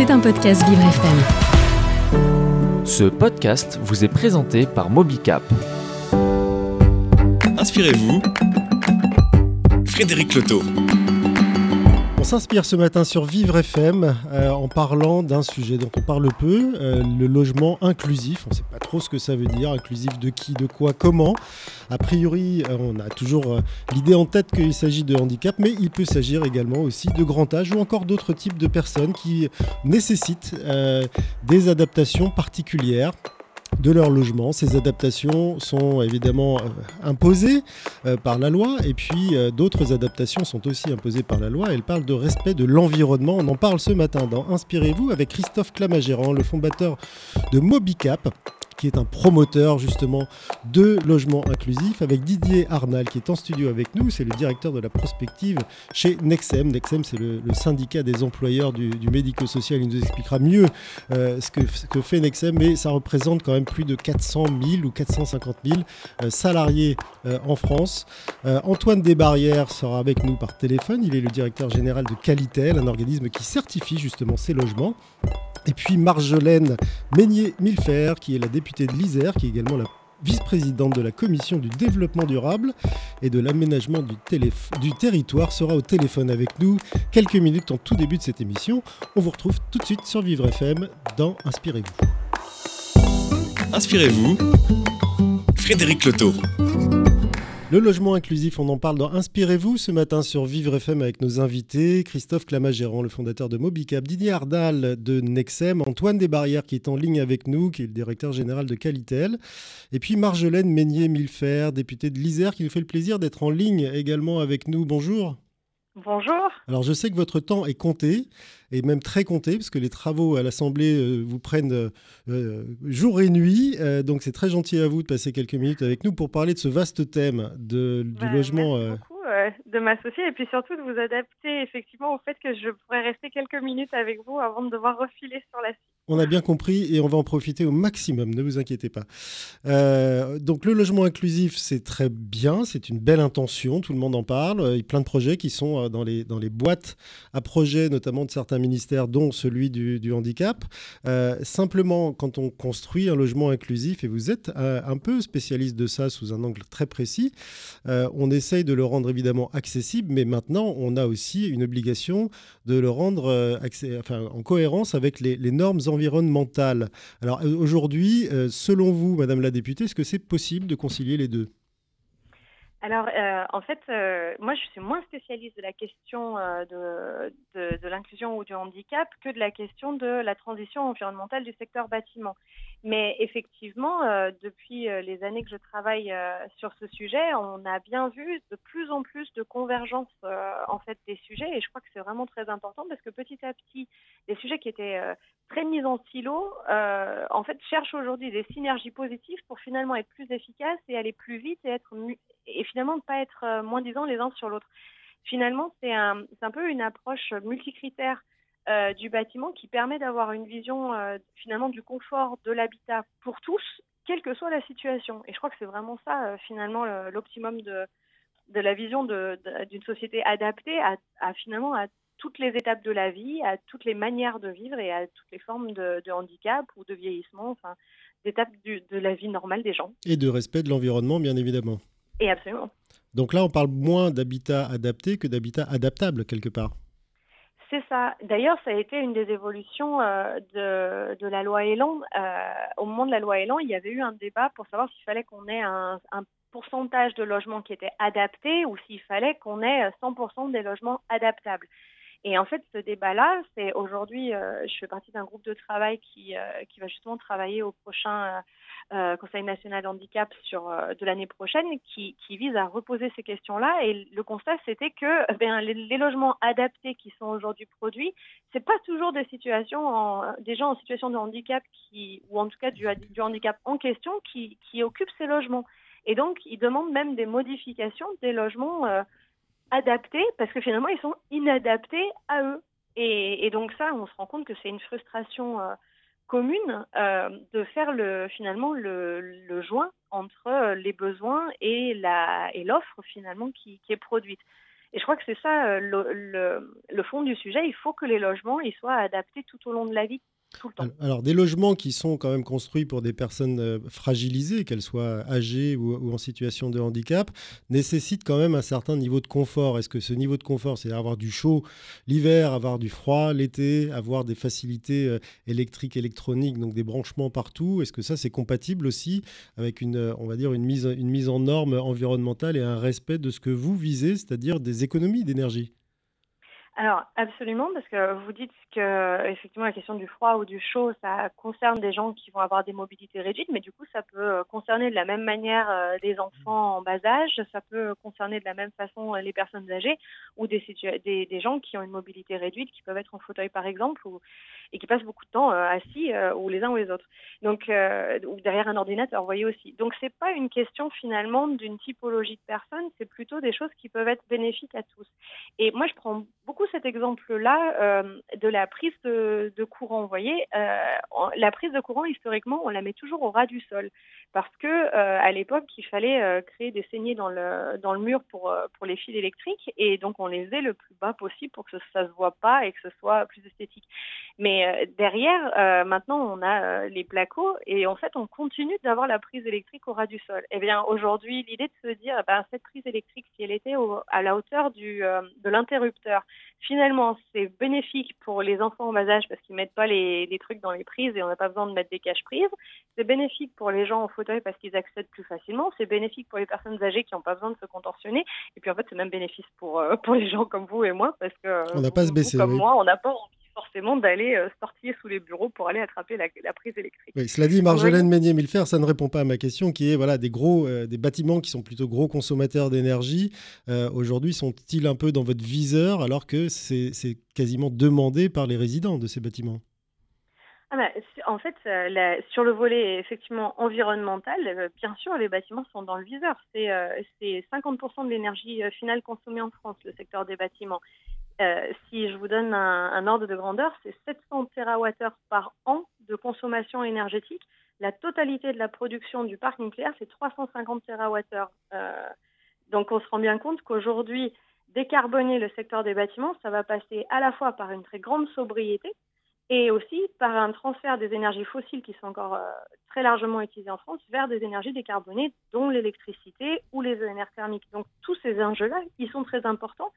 C'est un podcast Vivre FM. Ce podcast vous est présenté par Mobicap. Inspirez-vous, Frédéric Loto. S'inspire ce matin sur Vivre FM euh, en parlant d'un sujet dont on parle peu, euh, le logement inclusif. On ne sait pas trop ce que ça veut dire, inclusif de qui, de quoi, comment. A priori, euh, on a toujours l'idée en tête qu'il s'agit de handicap, mais il peut s'agir également aussi de grand âge ou encore d'autres types de personnes qui nécessitent des adaptations particulières de leur logement. Ces adaptations sont évidemment euh, imposées euh, par la loi et puis euh, d'autres adaptations sont aussi imposées par la loi. Elle parle de respect de l'environnement. On en parle ce matin dans Inspirez-vous avec Christophe Clamagérand, le fondateur de Mobicap qui est un promoteur justement de logement inclusif, avec Didier Arnal qui est en studio avec nous, c'est le directeur de la prospective chez Nexem. Nexem, c'est le, syndicat des employeurs du, médico-social. Il nous expliquera mieux euh, ce, que, fait Nexem, mais ça représente quand même plus de 400 000 ou 450 000 euh, salariés euh, en France. Antoine Desbarrières sera avec nous par téléphone. Il est le directeur général de Qualitel, un organisme qui certifie justement ces logements. Et puis Marjolaine Meignier-Milfer, qui est la députée de l'Isère, qui est également la vice-présidente de la commission du développement durable et de l'aménagement du, du, territoire, sera au téléphone avec nous quelques minutes en tout début de cette émission. On vous retrouve tout de suite sur Vivre FM dans Inspirez-vous. Inspirez-vous, Frédéric Loto. Le logement inclusif, on en parle dans Inspirez-vous ce matin sur Vivre FM avec nos invités. Christophe Clamagérant, le fondateur de Mobicap, Didier Ardal de Nexem, Antoine Desbarrières qui est en ligne avec nous, qui est le directeur général de Qualitel, et puis Marjolaine Meignier-Milfer, députée de l'Isère, qui nous fait le plaisir d'être en ligne également avec nous. Bonjour. Bonjour. Alors je sais que votre temps est compté et même très compté, parce que les travaux à l'Assemblée euh, vous prennent euh, euh, jour et nuit. donc c'est très gentil à vous de passer quelques minutes avec nous pour parler de ce vaste thème de, du bah, logement. Merci beaucoup de m'associer et puis surtout de vous adapter effectivement au fait que je pourrais rester quelques minutes avec vous avant de devoir refiler sur la suite. On a bien compris et on va en profiter au maximum, ne vous inquiétez pas. donc le logement inclusif, c'est très bien, c'est une belle intention, tout le monde en parle. Il y a plein de projets qui sont dans les, dans les boîtes à projets, notamment de certains ministère, dont celui du, handicap. Euh, simplement, quand on construit un logement inclusif, et vous êtes euh, un peu spécialiste de ça sous un angle très précis, euh, on essaye de le rendre évidemment accessible, mais maintenant, on a aussi une obligation de le rendre en cohérence avec les, les normes environnementales. Alors aujourd'hui, selon vous, Madame la députée, est-ce que c'est possible de concilier les deux? Alors, euh, en fait, euh, moi, je suis moins spécialiste de la question euh, de, de, de l'inclusion ou du handicap que de la question de la transition environnementale du secteur bâtiment. Mais effectivement, euh, depuis euh, les années que je travaille euh, sur ce sujet, on a bien vu de plus en plus de convergence en fait des sujets, et je crois que c'est vraiment très important parce que petit à petit, les sujets qui étaient très mis en silo, en fait, cherchent aujourd'hui des synergies positives pour finalement être plus efficaces et aller plus vite et être et finalement ne pas être moins disants les uns sur l'autre. Finalement, c'est un, un peu une approche multicritère euh, du bâtiment qui permet d'avoir une vision euh, finalement du confort de l'habitat pour tous, quelle que soit la situation. Et je crois que c'est vraiment ça euh, finalement l'optimum de, de la vision d'une société adaptée à, finalement à toutes les étapes de la vie, à toutes les manières de vivre et à toutes les formes de, handicap ou de vieillissement, enfin, d'étapes de la vie normale des gens. Et de respect de l'environnement, bien évidemment. Et absolument. Donc là, on parle moins d'habitat adapté que d'habitat adaptable, quelque part. C'est ça. D'ailleurs, ça a été une des évolutions euh, de, de, la loi Elan. Euh, au moment de la loi Elan, il y avait eu un débat pour savoir s'il fallait qu'on ait un, un, pourcentage de logements qui était adapté ou s'il fallait qu'on ait 100% des logements adaptables. Et en fait, ce débat-là, c'est aujourd'hui, euh, je fais partie d'un groupe de travail qui, euh, qui va justement travailler au prochain euh, Conseil national handicap de l'année prochaine, qui, vise à reposer ces questions-là. Et le constat, c'était que bien, les, logements adaptés qui sont aujourd'hui produits, c'est pas toujours des situations, des gens en situation de handicap qui, ou en tout cas du, du handicap en question, qui, qui occupent ces logements. Et donc, ils demandent même des modifications des logements adaptés parce que finalement ils sont inadaptés à eux. Et, donc ça, on se rend compte que c'est une frustration euh, commune euh, de faire le finalement le, joint entre euh, les besoins et la et l'offre finalement qui, est produite. Et je crois que c'est ça le, le, le, fond du sujet. Il faut que les logements ils soient adaptés tout au long de la vie alors, des logements qui sont quand même construits pour des personnes euh, fragilisées, qu'elles soient âgées ou, en situation de handicap, nécessitent quand même un certain niveau de confort. Est-ce que ce niveau de confort, c'est avoir du chaud l'hiver, avoir du froid l'été, avoir des facilités euh, électriques, électroniques, donc des branchements partout? Est-ce que ça, c'est compatible aussi avec une, mise, une mise en norme environnementale et un respect de ce que vous visez, c'est-à-dire des économies d'énergie? Alors absolument, parce que vous dites que effectivement la question du froid ou du chaud, ça concerne des gens qui vont avoir des mobilités réduites, mais du coup ça peut euh, concerner de la même manière euh, des enfants en bas âge, ça peut concerner de la même façon euh, les personnes âgées ou des, des, gens qui ont une mobilité réduite, qui peuvent être en fauteuil par exemple, et qui passent beaucoup de temps assis ou les uns ou les autres. Donc ou derrière un ordinateur, vous voyez aussi. Donc c'est pas une question finalement d'une typologie de personnes, c'est plutôt des choses qui peuvent être bénéfiques à tous. Et moi je prends beaucoup cet exemple-là de la prise de, courant. Vous voyez, euh, la prise de courant, historiquement, on la met toujours au ras du sol. Parce que euh, à l'époque, il fallait euh, créer des saignées dans le, mur pour, les fils électriques. Et donc, on les faisait le plus bas possible pour que ça ne se voit pas et que ce soit plus esthétique. Mais derrière, maintenant, on a les placos et en fait, on continue d'avoir la prise électrique au ras du sol. Eh bien, aujourd'hui, l'idée de se dire, eh ben, cette prise électrique, si elle était à la hauteur de l'interrupteur, finalement, c'est bénéfique pour les enfants en bas âge parce qu'ils mettent pas les, trucs dans les prises et on n'a pas besoin de mettre des caches prises. C'est bénéfique pour les gens en fauteuil parce qu'ils accèdent plus facilement. C'est bénéfique pour les personnes âgées qui n'ont pas besoin de se contorsionner. Et puis en fait, c'est même bénéfice pour, euh, pour les gens comme vous et moi parce que on n'a pas se baisser. Comme moi, on n'a pas envie forcément d'aller euh, sortir sous les bureaux pour aller attraper la, prise électrique. Oui, cela dit, Marjolaine Meunier-Milfer, ça ne répond pas à ma question qui est voilà, des, gros, euh, des bâtiments qui sont plutôt gros consommateurs d'énergie. Euh, aujourd'hui, sont-ils un peu dans votre viseur alors que c'est quasiment demandé par les résidents de ces bâtiments? Ah bah, en fait, sur le volet effectivement environnemental, bien sûr, les bâtiments sont dans le viseur. C'est 50% de l'énergie finale consommée en France, le secteur des bâtiments. Euh, si je vous donne un, ordre de grandeur, c'est 700 TWh par an de consommation énergétique. La totalité de la production du parc nucléaire, c'est 350 TWh. Euh, donc on se rend bien compte qu'aujourd'hui, décarboner le secteur des bâtiments, ça va passer à la fois par une très grande sobriété et aussi par un transfert des énergies fossiles qui sont encore euh, très largement utilisées en France vers des énergies décarbonées, dont l'électricité ou les ENR thermiques. Donc tous ces enjeux-là, ils sont très importants.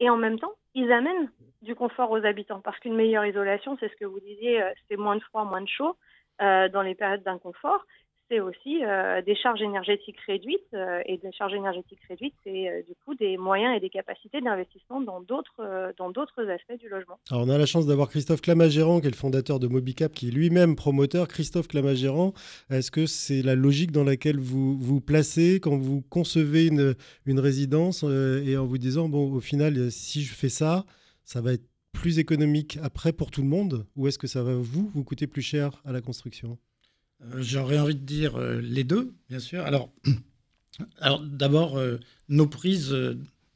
Et en même temps, ils amènent du confort aux habitants parce qu'une meilleure isolation, c'est ce que vous disiez, euh, c'est moins de froid, moins de chaud euh, dans les périodes d'inconfort c'est aussi euh, des charges énergétiques réduites. et des charges énergétiques réduites, c'est du coup des moyens et des capacités d'investissement dans d'autres dans aspects du logement. Alors on a la chance d'avoir Christophe Clamagérand, qui est le fondateur de Mobicap, qui est lui-même promoteur. Christophe Clamagérand, est-ce que c'est la logique dans laquelle vous vous placez quand vous concevez une, une résidence et en vous disant, bon, au final, si je fais ça, ça va être plus économique après pour tout le monde ou est-ce que ça va vous vous coûter plus cher à la construction? euh, J'aurais envie de dire euh, les deux, bien sûr. Alors, alors d'abord, euh, nos prises,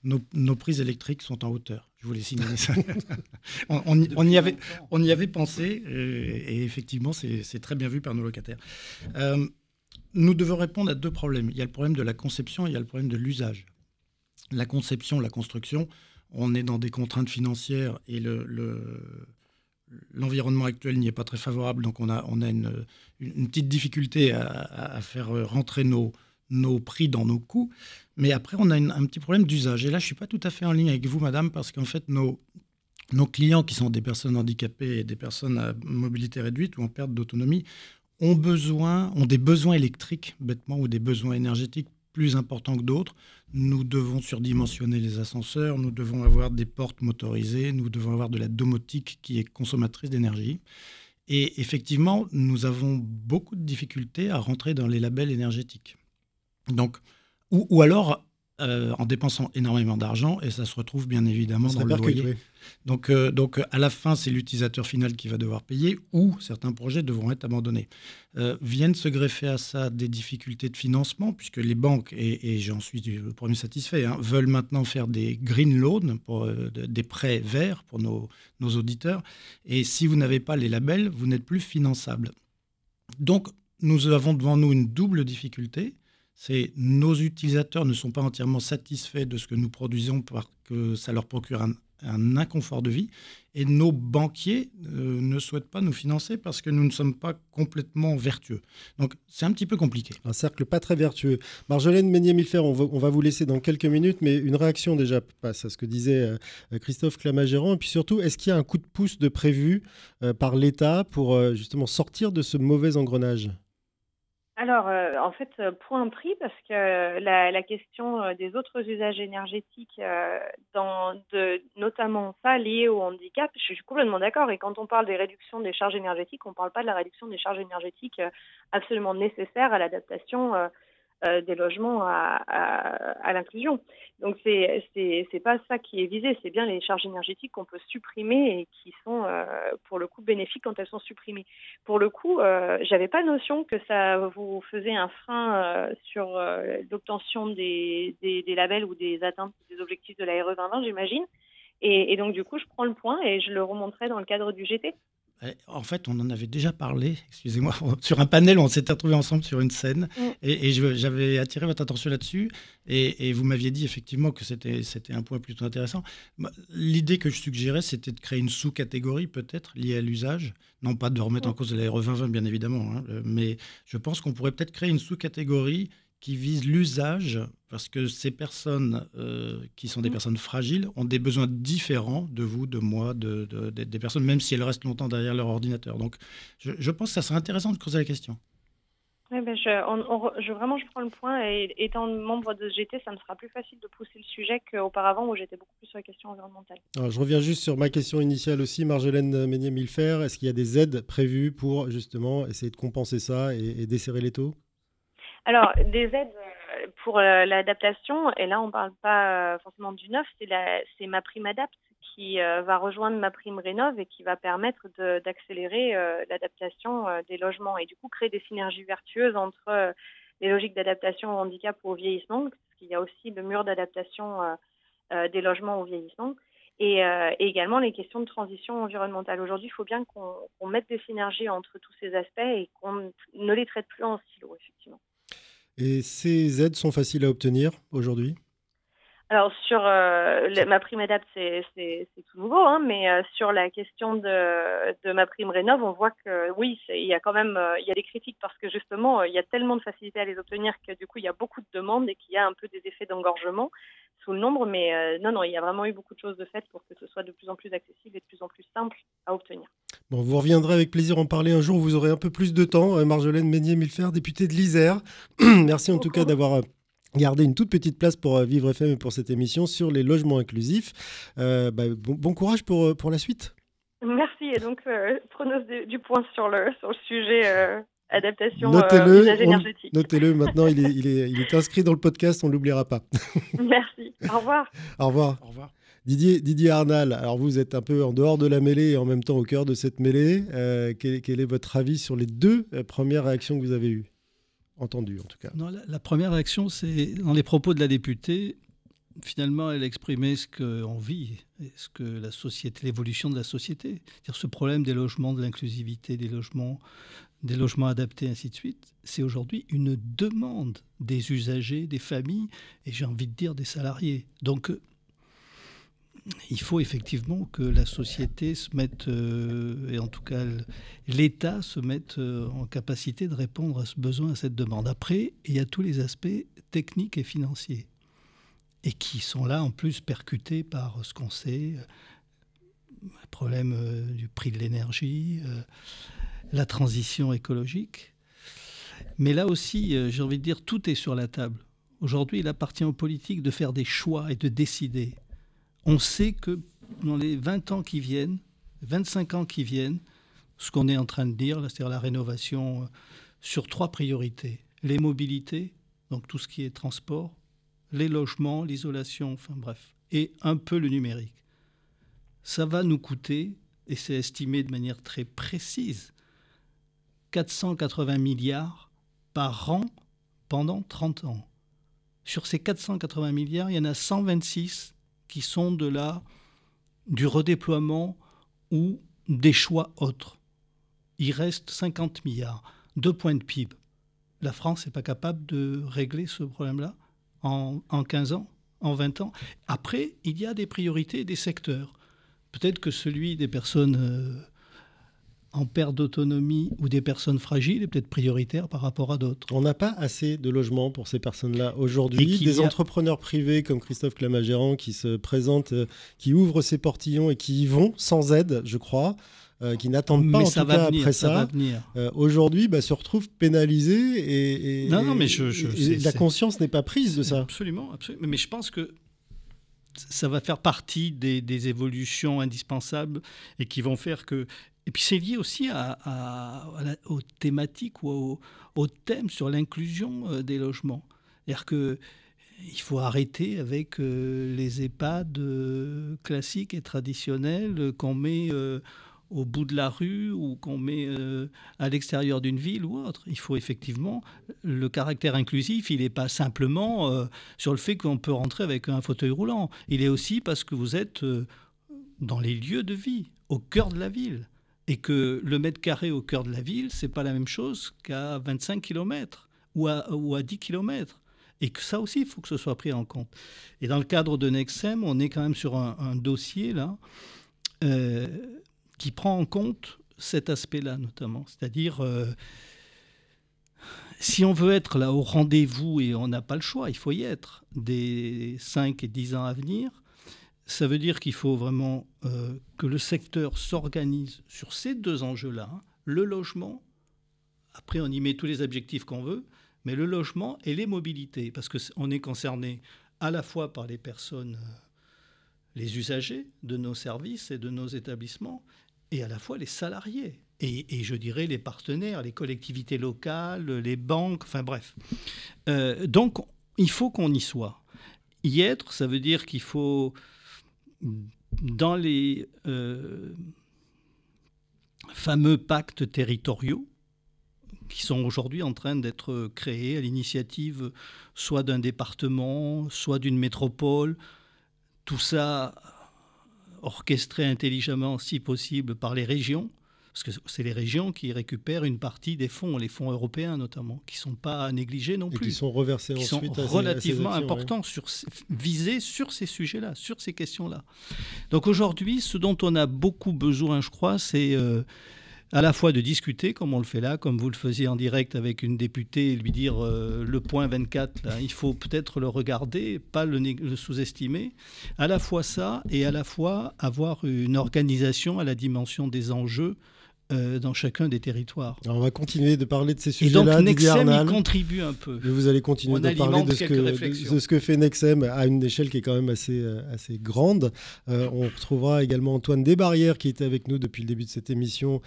nos, prises électriques sont en hauteur. Je voulais signaler ça. on, y avait, on y avait pensé et, effectivement, c'est très bien vu par nos locataires. nous devons répondre à deux problèmes. Il y a le problème de la conception et il y a le problème de l'usage. La conception, la construction, on est dans des contraintes financières et le, l'environnement actuel n'y est pas très favorable, donc on a, on a une, une petite difficulté à, faire rentrer nos, nos prix dans nos coûts. Mais après, on a un petit problème d'usage. Et là, je ne suis pas tout à fait en ligne avec vous, madame, parce qu'en fait, nos, nos clients, qui sont des personnes handicapées et des personnes à mobilité réduite ou en perte d'autonomie, ont ont des besoins électriques, bêtement, ou des besoins énergétiques plus importants que d'autres. Nous devons surdimensionner les ascenseurs, nous devons avoir des portes motorisées, nous devons avoir de la domotique qui est consommatrice d'énergie. Et effectivement, nous avons beaucoup de difficultés à rentrer dans les labels énergétiques. Donc, ou, ou alors euh, en dépensant énormément d'argent et ça se retrouve bien évidemment dans le loyer. Donc, euh, donc à la fin, c'est l'utilisateur final qui va devoir payer ou certains projets devront être abandonnés. Euh, viennent se greffer à ça des difficultés de financement puisque les banques, et, j'en suis le premier satisfait, hein, veulent maintenant faire des green loans, pour, des prêts verts pour nos, nos auditeurs. Et si vous n'avez pas les labels, vous n'êtes plus finançable. Donc nous avons devant nous une double difficulté c'est nos utilisateurs ne sont pas entièrement satisfaits de ce que nous produisons que ça leur procure un, inconfort de vie. Et nos banquiers euh, ne souhaitent pas nous financer parce que nous ne sommes pas complètement vertueux. Donc c'est un petit peu compliqué. Un cercle pas très vertueux. Marjolaine Meunier-Milfer, on, va vous laisser dans quelques minutes, mais une réaction déjà passe à ce que disait euh, Christophe Clamagérand. Et puis surtout, est-ce qu'il y a un coup de pouce de prévu euh, par l'État pour justement sortir de ce mauvais engrenage? Alors, euh, en fait, euh, point prix, parce que la, la question euh, des autres usages énergétiques, euh, dans de, notamment ça lié au handicap, je suis complètement d'accord. Et quand on parle des réductions des charges énergétiques, on ne parle pas de la réduction des charges énergétiques absolument nécessaires à l'adaptation euh, des logements à, l'inclusion. Donc c'est c'est pas ça qui est visé, c'est bien les charges énergétiques qu'on peut supprimer et qui sont euh, pour le coup bénéfiques quand elles sont supprimées. Pour le coup, euh, j'avais pas notion que ça vous faisait un frein euh, sur l'obtention des, des, labels ou des atteintes des objectifs de la RE 2020, j'imagine. Et, donc du coup, je prends le point et je le remonterai dans le cadre du GT. Eh, en fait, on en avait déjà parlé, excusez-moi, sur un panel, on s'était retrouvés ensemble sur une scène, mm. et, et j'avais attiré votre attention là-dessus, et, et, vous m'aviez dit effectivement que c'était un point plutôt intéressant. L'idée que je suggérais, c'était de créer une sous-catégorie peut-être liée à l'usage, non pas de remettre mm. en cause la RE 2020 bien évidemment, hein, mais je pense qu'on pourrait peut-être créer une sous-catégorie qui vise l'usage, parce que ces personnes euh, qui sont des mmh. personnes fragiles ont des besoins différents de vous, de moi, de, de, de, des personnes, même si elles restent longtemps derrière leur ordinateur. Donc, je, je pense que ça serait intéressant de creuser la question. Oui, ben je, on, on, je, vraiment, je prends le point. Et étant membre de GT, ça me sera plus facile de pousser le sujet qu'auparavant où j'étais beaucoup plus sur la question environnementale. Alors, je reviens juste sur ma question initiale aussi, Marjolaine Meunier-Milfer. Est-ce qu'il y a des aides prévues pour justement essayer de compenser ça et, et desserrer les taux? Alors, des aides euh, pour euh, l'adaptation, et là on ne parle pas euh, forcément du neuf, c'est ma prime Adapt qui va rejoindre ma prime Rénov et qui va permettre d'accélérer l'adaptation des logements et du coup créer des synergies vertueuses entre les logiques d'adaptation au handicap ou au vieillissement, parce qu'il y a aussi le mur d'adaptation des logements au vieillissement. Et, également les questions de transition environnementale. Aujourd'hui, il faut bien qu'on qu mette des synergies entre tous ces aspects et qu'on ne les traite plus en silo, effectivement. Et ces aides sont faciles à obtenir aujourd'hui? Alors sur euh, le, ma prime Adapt, c'est tout nouveau, hein, mais euh, sur la question de, de ma prime Rénov, on voit que oui, il y a quand même euh, il y a des critiques parce que justement il y a tellement de facilité à les obtenir que du coup il y a beaucoup de demandes et qu'il y a un peu des effets d'engorgement sous le nombre, mais non non il y a vraiment eu beaucoup de choses de faites pour que ce soit de plus en plus accessible et de plus en plus simple à obtenir. Bon, vous reviendrez avec plaisir en parler un jour, vous aurez un peu plus de temps. Marjolaine Meunier-Milfer, députée de l'Isère. Merci en tout cas d'avoir garder une toute petite place pour euh, Vivre FM et pour cette émission sur les logements inclusifs. Euh, bah, bon, bon, courage pour, euh, pour la suite. Merci. Et donc, euh, prenons du point sur le, sur le sujet euh, adaptation notez-le, usage énergétique. Notez-le, maintenant, il est, il, est, il est inscrit dans le podcast, on ne l'oubliera pas. Merci. Au revoir. Au revoir. Au revoir. Didier, Didier Arnal, alors vous êtes un peu en dehors de la mêlée et en même temps au cœur de cette mêlée. Euh, quel, quel, est votre avis sur les deux premières réactions que vous avez eues? Entendu en tout cas. Non, la, première réaction, c'est dans les propos de la députée. Finalement, elle exprimait ce qu'on vit, ce que la société, l'évolution de la société, c'est-à-dire ce problème des logements, de l'inclusivité des logements, des logements adaptés, ainsi de suite. C'est aujourd'hui une demande des usagers, des familles et j'ai envie de dire des salariés. Donc il faut effectivement que la société se mette, euh, et en tout cas l'État se mette euh, en capacité de répondre à ce besoin, à cette demande. Après, il y a tous les aspects techniques et financiers, et qui sont là en plus percutés par ce qu'on sait, le problème euh, du prix de l'énergie, euh, la transition écologique. Mais là aussi, euh, j'ai envie de dire, tout est sur la table. Aujourd'hui, il appartient aux politiques de faire des choix et de décider on sait que dans les 20 ans qui viennent, 25 ans qui viennent, ce qu'on est en train de dire, c'est-à-dire la rénovation euh, sur trois priorités. Les mobilités, donc tout ce qui est transport, les logements, l'isolation, enfin bref, et un peu le numérique. Ça va nous coûter, et c'est estimé de manière très précise, 480 milliards par an pendant 30 ans. Sur ces 480 milliards, il y en a 126 qui sont de la, du redéploiement ou des choix autres. Il reste 50 milliards, deux points de PIB. La France n'est pas capable de régler ce problème-là en, en 15 ans en 20 ans. Après, il y a des priorités des secteurs. Peut-être que celui des personnes euh, en perte d'autonomie ou des personnes fragiles est peut-être prioritaire par rapport à d'autres. On n'a pas assez de logements pour ces personnes-là aujourd'hui. Des entrepreneurs privés comme Christophe Clamagérand qui se présentent, euh, qui ouvrent ses portillons et qui y vont sans aide, je crois. Euh, qui n'attendent pas en tout cas après ça, euh, aujourd'hui bah, se retrouvent pénalisés et, non, non, mais je, la conscience n'est pas prise de ça. Absolument, absolument. Mais je pense que ça va faire partie des, des, évolutions indispensables et qui vont faire que et puis c'est lié aussi aux thématiques ou aux, thèmes sur l'inclusion euh, des logements. C'est-à-dire que il faut arrêter avec euh, les EHPAD euh, classiques et traditionnels qu'on met au bout de la rue ou qu'on met à l'extérieur d'une ville ou autre. Il faut effectivement, le caractère inclusif, il n'est pas simplement sur le fait qu'on peut rentrer avec un fauteuil roulant. Il est aussi parce que vous êtes dans les lieux de vie, au cœur de la ville et que le mètre carré au cœur de la ville, c'est pas la même chose qu'à 25 km ou à, ou à 10 km. Et que ça aussi, il faut que ce soit pris en compte. Et dans le cadre de Nexem, on est quand même sur un, dossier là euh, qui prend en compte cet aspect-là notamment. C'est-à-dire, euh, si on veut être là au rendez-vous et on n'a pas le choix, il faut y être des 5 et 10 ans à venir, ça veut dire qu'il faut vraiment euh, que le secteur s'organise sur ces deux enjeux-là. Hein. Le logement, après on y met tous les objectifs qu'on veut, mais le logement et les mobilités, parce qu'on est concerné à la fois par les personnes, euh, les usagers de nos services et de nos établissements, et à la fois les salariés. Et, je dirais les partenaires, les collectivités locales, les banques, enfin bref. Euh, donc, il faut qu'on y soit. Y être, ça veut dire qu'il faut dans les euh, fameux pactes territoriaux qui sont aujourd'hui en train d'être créés à l'initiative soit d'un département, soit d'une métropole, tout ça orchestré intelligemment si possible par les régions, parce que c'est les régions qui récupèrent une partie des fonds, les fonds européens notamment, qui ne sont pas à négliger non plus. Et qui sont reversés qui ensuite sont relativement importants, sur, visés sur ces sujets-là, sur ces questions-là. Donc aujourd'hui, ce dont on a beaucoup besoin, je crois, c'est... Euh, à la fois de discuter, comme on le fait là, comme vous le faisiez en direct avec une députée, et lui dire euh, le point 24, là, il faut peut-être le regarder, pas le, le sous-estimer. À la fois ça, et à la fois avoir une organisation à la dimension des enjeux euh, dans chacun des territoires. on va continuer de parler de ces sujets-là. Et donc Nexem y contribue un peu. vous allez continuer de parler de ce, que, de ce, que, fait Nexem à une échelle qui est quand même assez, euh, assez grande. Euh, on retrouvera également Antoine Desbarrières qui était avec nous depuis le début de cette émission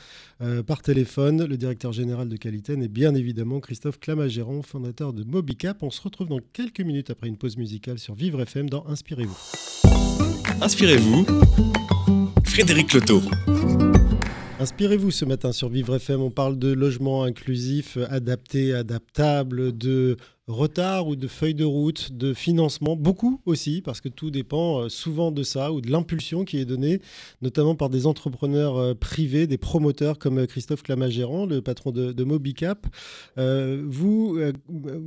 par téléphone, le directeur général de Qualitaine et bien évidemment Christophe Clamagéron, fondateur de Mobicap. On se retrouve dans quelques minutes après une pause musicale sur Vivre FM dans Inspirez-vous. Inspirez-vous, Frédéric Loto. Inspirez-vous ce matin sur Vivre FM. On parle de logement inclusif, adapté, adaptable, de retard ou de feuille de route, de financement, beaucoup aussi, parce que tout dépend euh, souvent de ça ou de l'impulsion qui est donnée, notamment par des entrepreneurs euh, privés, des promoteurs comme euh, Christophe Clamagérand, le patron de, Mobicap. vous,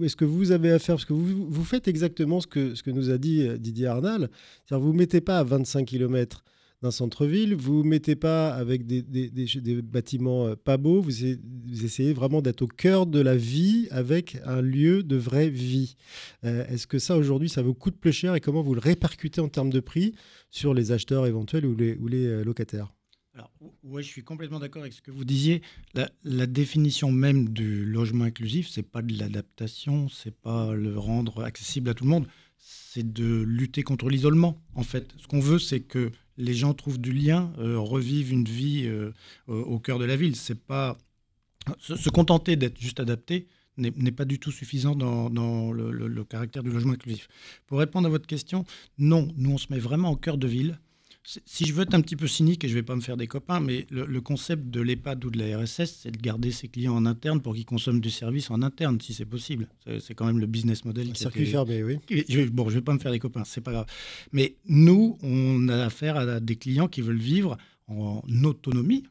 est-ce que vous avez affaire, parce que vous, vous faites exactement ce que, ce que nous a dit Didier Arnal, c'est-à-dire vous ne mettez pas à 25 km d'un centre-ville. Vous ne mettez pas avec des, bâtiments euh, pas beaux. Vous, essayez vraiment d'être au cœur de la vie avec un lieu de vraie vie. Euh, est-ce que ça, aujourd'hui, ça vous coûte plus cher et comment vous le répercutez en termes de prix sur les acheteurs éventuels ou les, euh, locataires? Alors, je suis complètement d'accord avec ce que vous disiez. La, définition même du logement inclusif, c'est pas de l'adaptation, c'est pas le rendre accessible à tout le monde, c'est de lutter contre l'isolement. En fait, ce qu'on veut, c'est que les gens trouvent du lien, euh, revivent une vie euh, au cœur de la ville. C'est pas se, contenter d'être juste adapté n'est pas du tout suffisant dans, le, caractère du logement inclusif. Pour répondre à votre question, non, nous on se met vraiment au cœur de ville si je veux être un petit peu cynique, et je ne vais pas me faire des copains, mais le, concept de l'EHPAD ou de la RSS, c'est de garder ses clients en interne pour qu'ils consomment du service en interne, si c'est possible. C'est quand même le business model. Un circuit fermé, oui. bon, je ne vais pas me faire des copains, c'est pas grave. Mais nous, on a affaire à des clients qui veulent vivre en autonomie,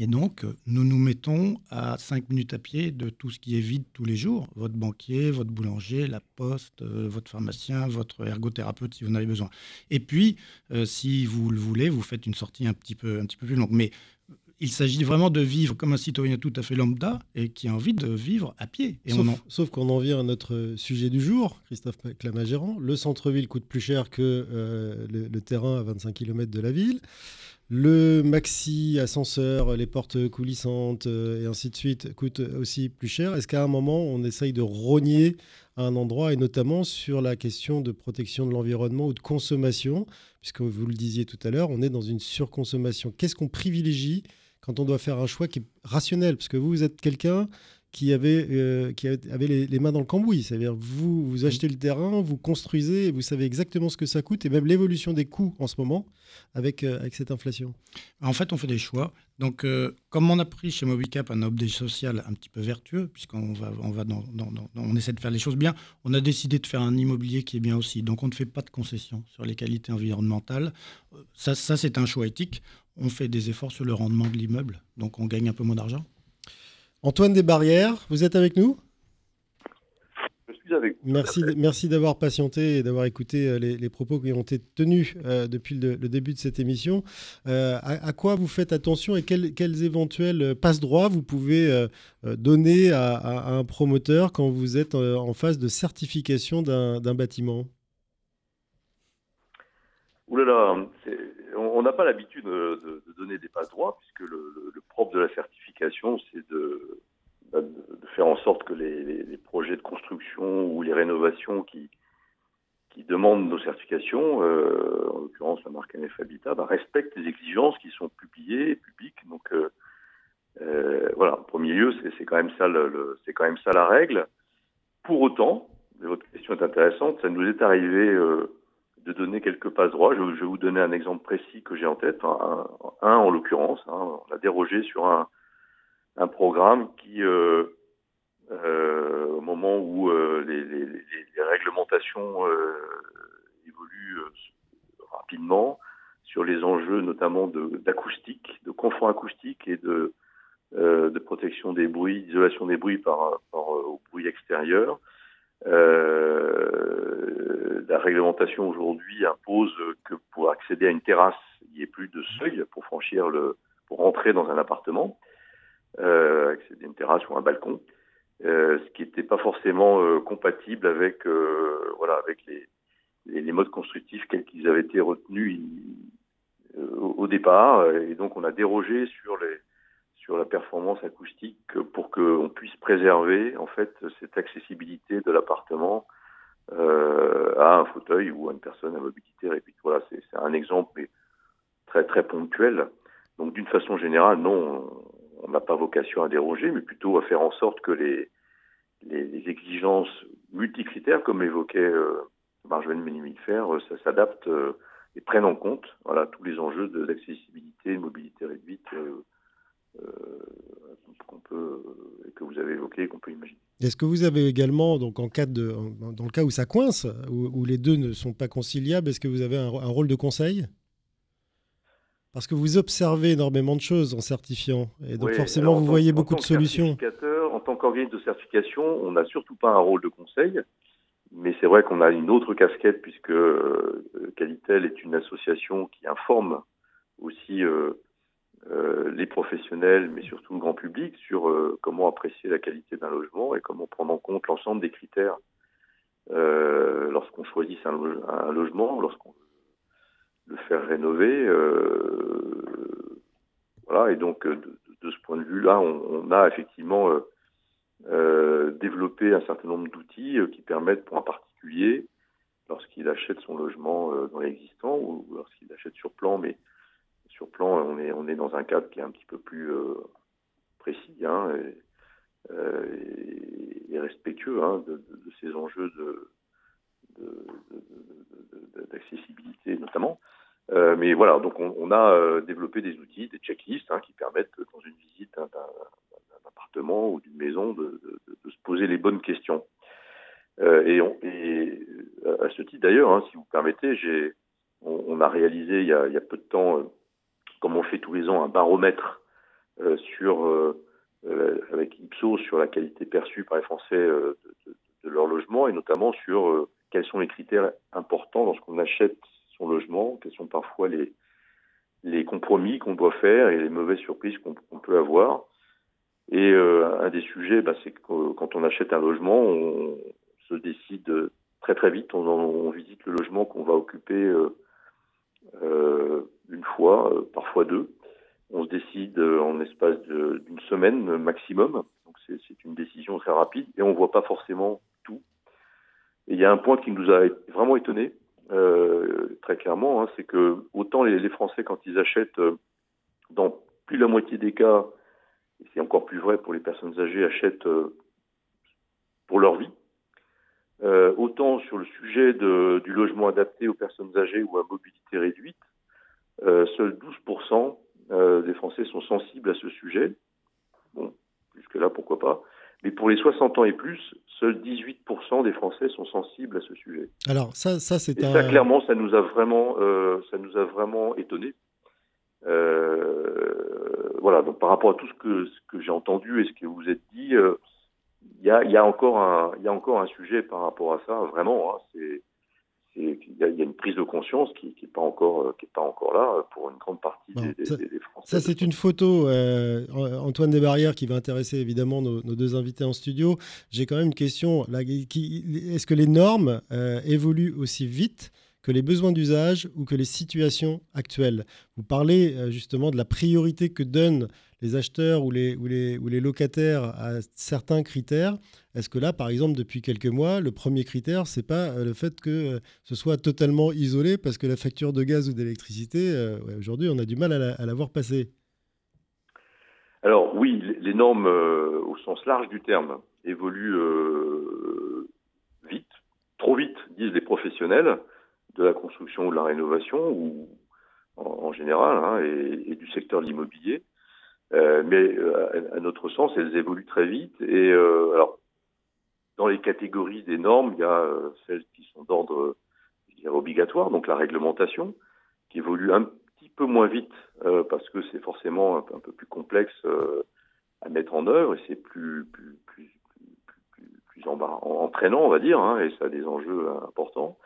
Et donc, nous nous mettons à 5 minutes à pied de tout ce qui est vide tous les jours. Votre banquier, votre boulanger, la poste, euh, votre pharmacien, votre ergothérapeute si vous en avez besoin. Et puis, euh, si vous le voulez, vous faites une sortie un petit peu, un petit peu plus longue. Mais il s'agit vraiment de vivre comme un citoyen tout à fait lambda et qui a envie de vivre à pied. Et sauf, qu'on en vient à notre sujet du jour, Christophe Clamagérant. Le centre-ville coûte plus cher que euh, le, terrain à 25 km de la ville. Le maxi ascenseur, les portes coulissantes euh, et ainsi de suite coûtent aussi plus cher. Est-ce qu'à un moment, on essaye de rogner un endroit, et notamment sur la question de protection de l'environnement ou de consommation, puisque vous le disiez tout à l'heure, on est dans une surconsommation. Qu'est-ce qu'on privilégie quand on doit faire un choix qui est rationnel, parce que vous, vous êtes quelqu'un qui avait, euh, qui les, mains dans le cambouis. C'est-à-dire, vous, vous achetez le terrain, vous construisez, et vous savez exactement ce que ça coûte, et même l'évolution des coûts en ce moment avec, euh, avec cette inflation. En fait, on fait des choix. Donc, euh, comme on a pris chez Mobicap un objet social un petit peu vertueux, puisqu'on va, on va dans, on essaie de faire les choses bien, on a décidé de faire un immobilier qui est bien aussi. Donc, on ne fait pas de concessions sur les qualités environnementales. Ça, ça c'est un choix éthique on fait des efforts sur le rendement de l'immeuble, donc on gagne un peu moins d'argent. Antoine Desbarrières, vous êtes avec nous? Je suis avec vous. Merci, merci d'avoir patienté et d'avoir écouté euh, les, propos qui ont été tenus euh, depuis le, début de cette émission. Euh, à, quoi vous faites attention et quels, éventuels passe-droits vous pouvez donner à, un promoteur quand vous êtes en phase de certification d'un bâtiment? Ouh là là, on n'a pas l'habitude de, donner des passes droits, puisque le, propre de la certification, c'est de, bah, faire en sorte que les, projets de construction ou les rénovations qui, demandent nos certifications, euh, en l'occurrence la marque NF Habitat, bah, respectent les exigences qui sont publiées et publiques. Donc euh, euh, voilà, en premier lieu, c'est quand même ça, c'est quand même ça la règle. Pour autant, votre question est intéressante, ça nous est arrivé de donner quelques passes droits. Je, vais vous donner un exemple précis que j'ai en tête, un, en l'occurrence. Hein. on a dérogé sur un, programme qui, euh, euh, au moment où euh, les, réglementations évoluent rapidement sur les enjeux notamment d'acoustique, de, confort acoustique et de, protection des bruits, d'isolation des bruits par rapport au bruit extérieur, euh, la réglementation aujourd'hui impose que pour accéder à une terrasse, il n'y ait plus de seuil pour franchir le, pour rentrer dans un appartement, euh, accéder à une terrasse ou un balcon, euh, ce qui n'était pas forcément euh, compatible avec, euh, voilà, avec les, les, modes constructifs tels qu'ils avaient été retenus au départ. Et donc, on a dérogé sur les, sur la performance acoustique pour qu'on puisse préserver en fait cette accessibilité de l'appartement euh, à un fauteuil ou à une personne à mobilité réduite. Voilà, c'est un exemple très très ponctuel. Donc d'une façon générale, non, on n'a pas vocation à déroger, mais plutôt à faire en sorte que les, les, exigences multicritères, comme évoquait euh, Marjolaine Ménimifer, euh, ça s'adapte euh, et prennent en compte voilà, tous les enjeux d'accessibilité, de mobilité réduite. Qu'on peut et que vous avez évoqué qu'on peut imaginer. Est-ce que vous avez également, donc en cas de, dans le cas où ça coince, où, les deux ne sont pas conciliables, est-ce que vous avez un, rôle de conseil? Parce que vous observez énormément de choses en certifiant, et donc forcément vous voyez beaucoup de solutions. En tant qu'organisme de certification, on n'a surtout pas un rôle de conseil, mais c'est vrai qu'on a une autre casquette puisque euh, Qualitel est une association qui informe aussi euh, euh, les professionnels, mais surtout le grand public, sur euh, comment apprécier la qualité d'un logement et comment prendre en compte l'ensemble des critères euh, lorsqu'on choisit un, logement, lorsqu'on le faire rénover. voilà, et donc de, ce point de vue-là, on, a effectivement développé un certain nombre d'outils qui permettent pour un particulier, lorsqu'il achète son logement dans l'existant ou lorsqu'il achète sur plan, mais sur plan, on est, on est dans un cadre qui est un petit peu plus euh, précis hein, euh, et, respectueux hein, de, ces enjeux d'accessibilité notamment. Euh, mais voilà, donc on, a développé des outils, des checklists hein, qui permettent dans une visite d'un appartement ou d'une maison de, se poser les bonnes questions. et, à ce titre d'ailleurs, si vous permettez, j'ai on, a réalisé il y a, il y a peu de temps comme on fait tous les ans, un baromètre sur, avec Ipsos sur la qualité perçue par les Français de, leur logement et notamment sur quels sont les critères importants lorsqu'on achète son logement, quels sont parfois les, les compromis qu'on doit faire et les mauvaises surprises qu'on peut avoir. Et euh, un des sujets, bah, c'est que quand on achète un logement, on se décide très très vite. On, visite le logement qu'on va occuper euh, euh, euh, parfois deux. On se décide en espace d'une semaine maximum. Donc c'est une décision très rapide et on voit pas forcément tout. Et il y a un point qui nous a vraiment étonné, euh, très clairement, hein, c'est que autant les, Français, quand ils achètent, dans plus la moitié des cas, et c'est encore plus vrai pour les personnes âgées, achètent euh, pour leur vie. Euh, autant sur le sujet de, du logement adapté aux personnes âgées ou à mobilité réduite, euh, seuls 12% euh, des Français sont sensibles à ce sujet. Bon, jusque-là, pourquoi pas. Mais pour les 60 ans et plus, seuls 18% des Français sont sensibles à ce sujet. Alors ça, ça c'est un... ça clairement, ça nous a vraiment, euh, ça nous a vraiment étonné. Euh, voilà, donc par rapport à tout ce que, ce que j'ai entendu et ce que vous êtes dit, euh, il y, a, y, a encore un, y a encore un sujet par rapport à ça, vraiment. Hein, c'est il y, a une prise de conscience qui n'est pas encore qui est pas encore là pour une grande partie bon, des, ça, des, des, Français. Ça c'est une photo euh, Antoine Desbarrières qui va intéresser évidemment nos, nos deux invités en studio. J'ai quand même une question. Est-ce que les normes euh, évoluent aussi vite que les besoins d'usage ou que les situations actuelles. Vous parlez euh, justement de la priorité que donnent les acheteurs ou les, locataires à certains critères. Est-ce que là, par exemple, depuis quelques mois, le premier critère, c'est pas euh, le fait que euh, ce soit totalement isolé parce que la facture de gaz ou d'électricité, aujourd'hui, on a du mal à la, voir passer? Alors oui, les normes au sens large du terme évoluent vite, trop vite, disent les professionnels de la construction ou de la rénovation, ou en, en général, hein, et, et, du secteur de l'immobilier. Euh, mais euh, à notre sens, elles évoluent très vite. Et euh, alors, dans les catégories des normes, il y a celles qui sont d'ordre obligatoire, donc la réglementation, qui évolue un petit peu moins vite euh, parce que c'est forcément un, un, peu plus complexe euh, à mettre en œuvre et c'est plus plus plus plus, plus, plus entraînant, on va dire, hein, et ça a des enjeux importants.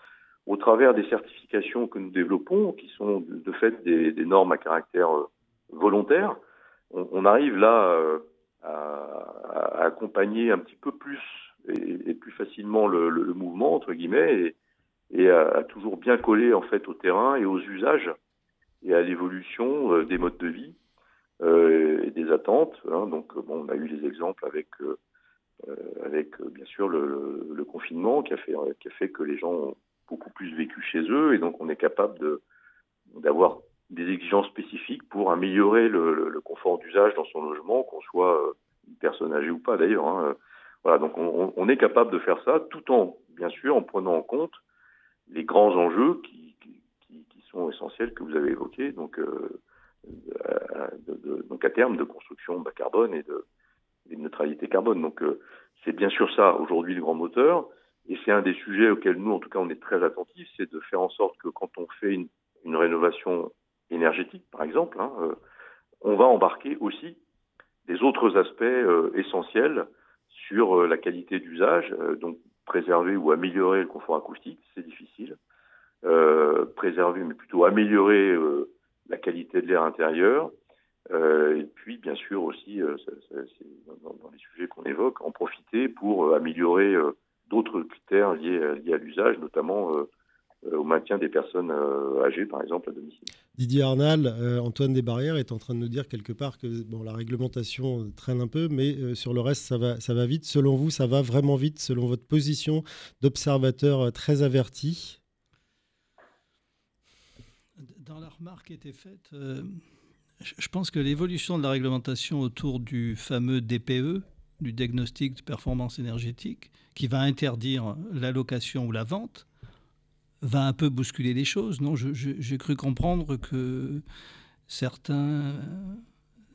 Au travers des certifications que nous développons, qui sont de, fait des, des, normes à caractère euh, volontaire, on, arrive là à, à, accompagner un petit peu plus et, plus facilement le, mouvement entre guillemets et, à, toujours bien coller en fait au terrain et aux usages et à l'évolution euh, des modes de vie euh, et des attentes. Hein. Donc, bon, on a eu les exemples avec, euh, avec bien sûr le, confinement qui a, fait, qui a fait que les gens ont beaucoup plus vécu chez eux et donc on est capable de d'avoir des exigences spécifiques pour améliorer le, le confort d'usage dans son logement, qu'on soit une personne âgée ou pas d'ailleurs. Hein. Voilà, donc on, on, est capable de faire ça tout en, bien sûr, en prenant en compte les grands enjeux qui, sont essentielles que vous avez évoquées, donc, euh, de, de, donc à terme de construction bas carbone et de, et de neutralité carbone. Donc euh, c'est bien sûr ça aujourd'hui le grand moteur, et c'est un des sujets auxquels nous, en tout cas, on est très attentifs, c'est de faire en sorte que quand on fait une, rénovation énergétique, par exemple, hein, euh, on va embarquer aussi des autres aspects euh, essentiels sur euh, la qualité d'usage, donc préserver ou améliorer le confort acoustique, c'est difficile préserver, mais plutôt améliorer la qualité de l'air intérieur. Et puis, bien sûr, aussi, dans, dans, les sujets qu'on évoque, en profiter pour améliorer d'autres critères liés, liés à l'usage, notamment au maintien des personnes âgées, par exemple, à domicile. Didier Arnal, euh, Antoine Desbarrières est en train de nous dire quelque part que bon, la réglementation traîne un peu, mais euh, sur le reste, ça va, ça va vite. Selon vous, ça va vraiment vite, selon votre position d'observateur très averti? Dans la remarque qui était faite, euh, je pense que l'évolution de la réglementation autour du fameux DPE, du diagnostic de performance énergétique, qui va interdire la location ou la vente, va un peu bousculer les choses. Non, j'ai cru comprendre que certains,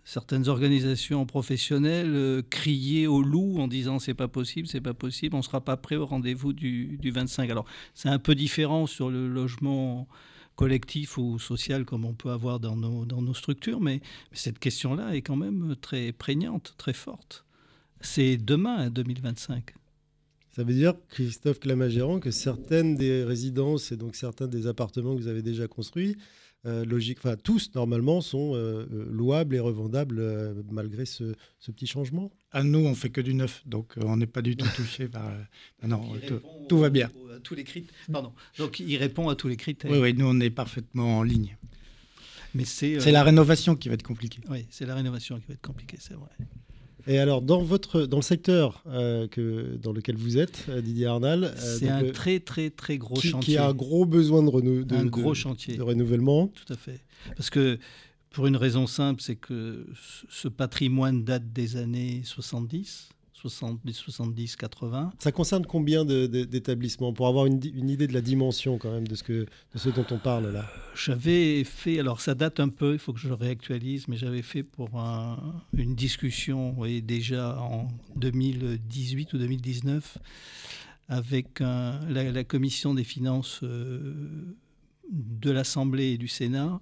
certaines organisations professionnelles euh, criaient au loup en disant c'est pas possible, c'est pas possible, on sera pas prêt au rendez-vous du, du, 25. Alors c'est un peu différent sur le logement collectif ou social comme on peut avoir dans nos, dans nos structures, mais, cette question-là est quand même très prégnante, très forte. C'est demain, 2025. Ça veut dire, Christophe Clamagérand, que certaines des résidences et donc certains des appartements que vous avez déjà construits, euh, logique, enfin tous normalement sont euh, euh, louables et revendables malgré ce, petit changement? À nous, on fait que du neuf, donc on n'est pas du tout touché par. non, tout, va bien. tous les critères. Pardon. Donc il répond à tous les critères. Oui, oui, nous on est parfaitement en ligne. Mais c'est. C'est la rénovation qui va être compliquée. Oui, c'est la rénovation qui va être compliquée, c'est vrai. Et alors, dans, votre, dans le secteur euh, que, dans lequel vous êtes, euh, Didier Arnal, euh, c'est un très, très, très gros chantier. Qui a un gros besoin de, de, un gros chantier. de renouvellement. Tout à fait. Parce que, pour une raison simple, c'est que ce patrimoine date des années 70. 70, 70, 80. Ça concerne combien d'établissements Pour avoir une, idée de la dimension quand même de ce, que, de ce dont on parle là? J'avais fait, alors ça date un peu, il faut que je le réactualise, mais j'avais fait pour une discussion voyez, déjà en 2018 ou 2019 avec la, commission des finances euh, de l'Assemblée et du Sénat,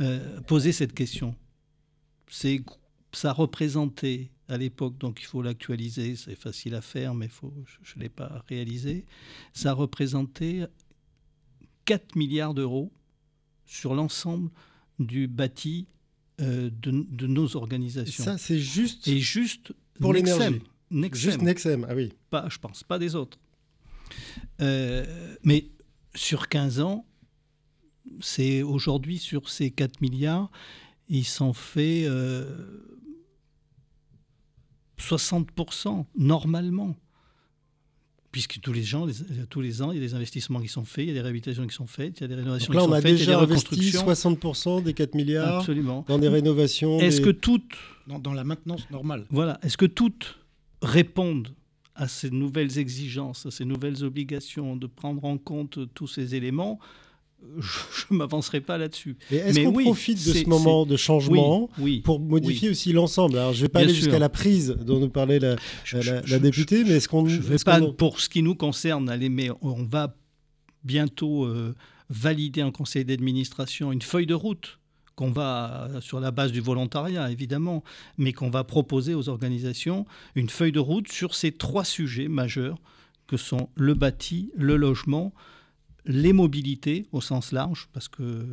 euh, poser cette question. C'est ça représentait à l'époque, donc il faut l'actualiser, c'est facile à faire, mais faut, je ne l'ai pas réalisé, ça représentait 4 milliards d'euros sur l'ensemble du bâti euh, de, nos organisations. ça, c'est juste, Et juste pour l'énergie. Juste Nexem, ah oui. Pas, je pense, pas des autres. Euh, mais sur 15 ans, c'est aujourd'hui sur ces 4 milliards, il s'en fait euh, 60% normalement. Puisque tous les, gens, tous les ans, il y a des investissements qui sont faits, il y a des réhabilitations qui sont faites, il y a des rénovations Donc là, qui on a déjà investi 60% des 4 milliards Absolument. dans des rénovations. Est-ce que toutes. Dans, la maintenance normale. Voilà. Est-ce que toutes répondent à ces nouvelles exigences, à ces nouvelles obligations de prendre en compte tous ces éléments je ne m'avancerai pas là-dessus. Est-ce qu'on profite de ce moment de changement pour modifier aussi l'ensemble? Alors, je ne vais pas aller jusqu'à la prise dont nous parlait la, la, députée, mais est-ce qu'on... Je vais pas, pour ce qui nous concerne, aller, mais on va bientôt euh, valider en conseil d'administration une feuille de route qu'on va, sur la base du volontariat évidemment, mais qu'on va proposer aux organisations une feuille de route sur ces trois sujets majeurs que sont le bâti, le logement, les mobilités au sens large, parce que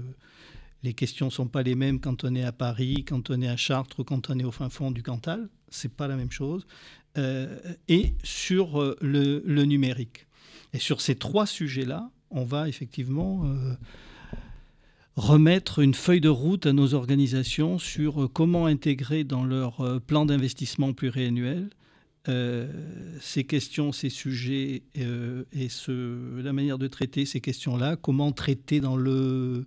les questions ne sont pas les mêmes quand on est à Paris, quand on est à Chartres, quand on est au fin fond du Cantal. C'est pas la même chose. Euh, et sur euh, le, numérique. Et sur ces trois sujets-là, on va effectivement euh, remettre une feuille de route à nos organisations sur comment intégrer dans leur plan d'investissement pluriannuel euh, ces questions, ces sujets euh, et ce, la manière de traiter ces questions-là, comment traiter dans le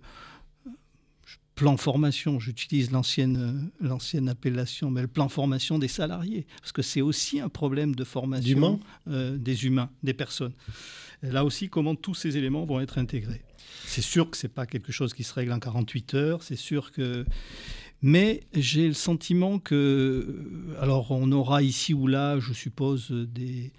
plan formation, j'utilise l'ancienne, l'ancienne appellation, mais le plan formation des salariés, parce que c'est aussi un problème de formation euh, des humains, des personnes. là aussi, comment tous ces éléments vont être intégrés. C'est sûr que ce n'est pas quelque chose qui se règle en 48 heures, c'est sûr que mais j'ai le sentiment que, alors on aura ici ou là, je suppose, des,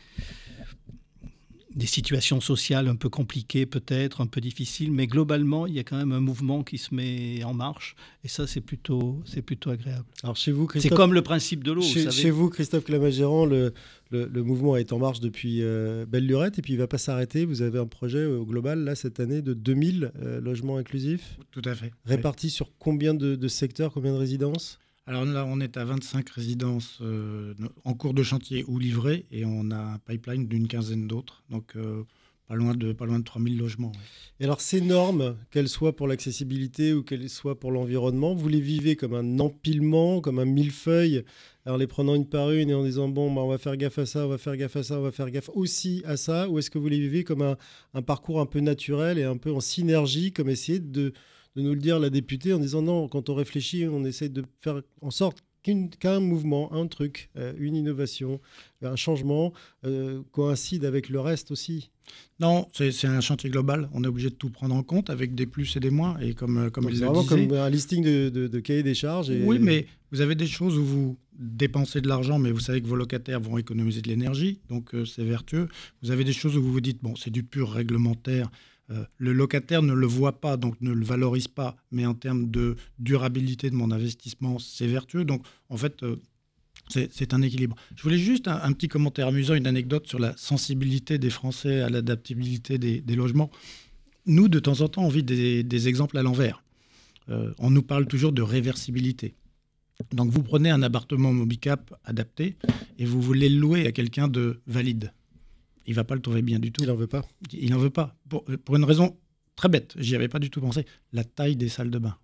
des situations sociales un peu compliquées peut-être, un peu difficiles, mais globalement, il y a quand même un mouvement qui se met en marche, et ça, c'est plutôt, c'est plutôt agréable. Alors chez vous, c'est comme le principe de l'eau. Chez, chez, vous, Christophe Clamagérand, le, le, le, mouvement est en marche depuis euh, belle lurette, et puis il ne va pas s'arrêter. Vous avez un projet au global, là, cette année, de 2000 euh, logements inclusifs. Tout à fait. Répartis sur combien de, de secteurs, combien de résidences? Alors là, on est à 25 résidences euh, en cours de chantier ou livrées et on a un pipeline d'une quinzaine d'autres. Donc euh, pas loin de, pas loin de 3000 logements. Et alors ces normes, qu'elles soient pour l'accessibilité ou qu'elles soient pour l'environnement, vous les vivez comme un empilement, comme un millefeuille, en les prenant une par une et en disant bon, bah, on va faire gaffe à ça, on va faire gaffe à ça, on va faire gaffe aussi à ça, ou est-ce que vous les vivez comme un, un parcours un peu naturel et un peu en synergie, comme essayer de de nous le dire la députée en disant non, quand on réfléchit, on essaie de faire en sorte qu'un mouvement, un truc, euh, une innovation, un changement euh, coïncide avec le reste aussi. Non, c'est un chantier global. On est obligé de tout prendre en compte avec des plus et des moins. Et comme, euh, comme vraiment comme un listing de, de, cahiers des charges. Oui, mais vous avez des choses où vous dépensez de l'argent, mais vous savez que vos locataires vont économiser de l'énergie, donc c'est vertueux. Vous avez des choses où vous vous dites, bon, c'est du pur réglementaire, le locataire ne le voit pas, donc ne le valorise pas, mais en termes de durabilité de mon investissement, c'est vertueux. Donc, en fait, c'est un équilibre. Je voulais juste un, petit commentaire amusant, une anecdote sur la sensibilité des Français à l'adaptabilité des, logements. Nous, de temps en temps, on vit des, exemples à l'envers. Euh, on nous parle toujours de réversibilité. Donc vous prenez un appartement Mobicap adapté et vous voulez le louer à quelqu'un de valide. Il va pas le trouver bien du tout. Il n'en veut pas. Il n'en veut pas. Pour, pour, une raison très bête, j'y avais pas du tout pensé. La taille des salles de bain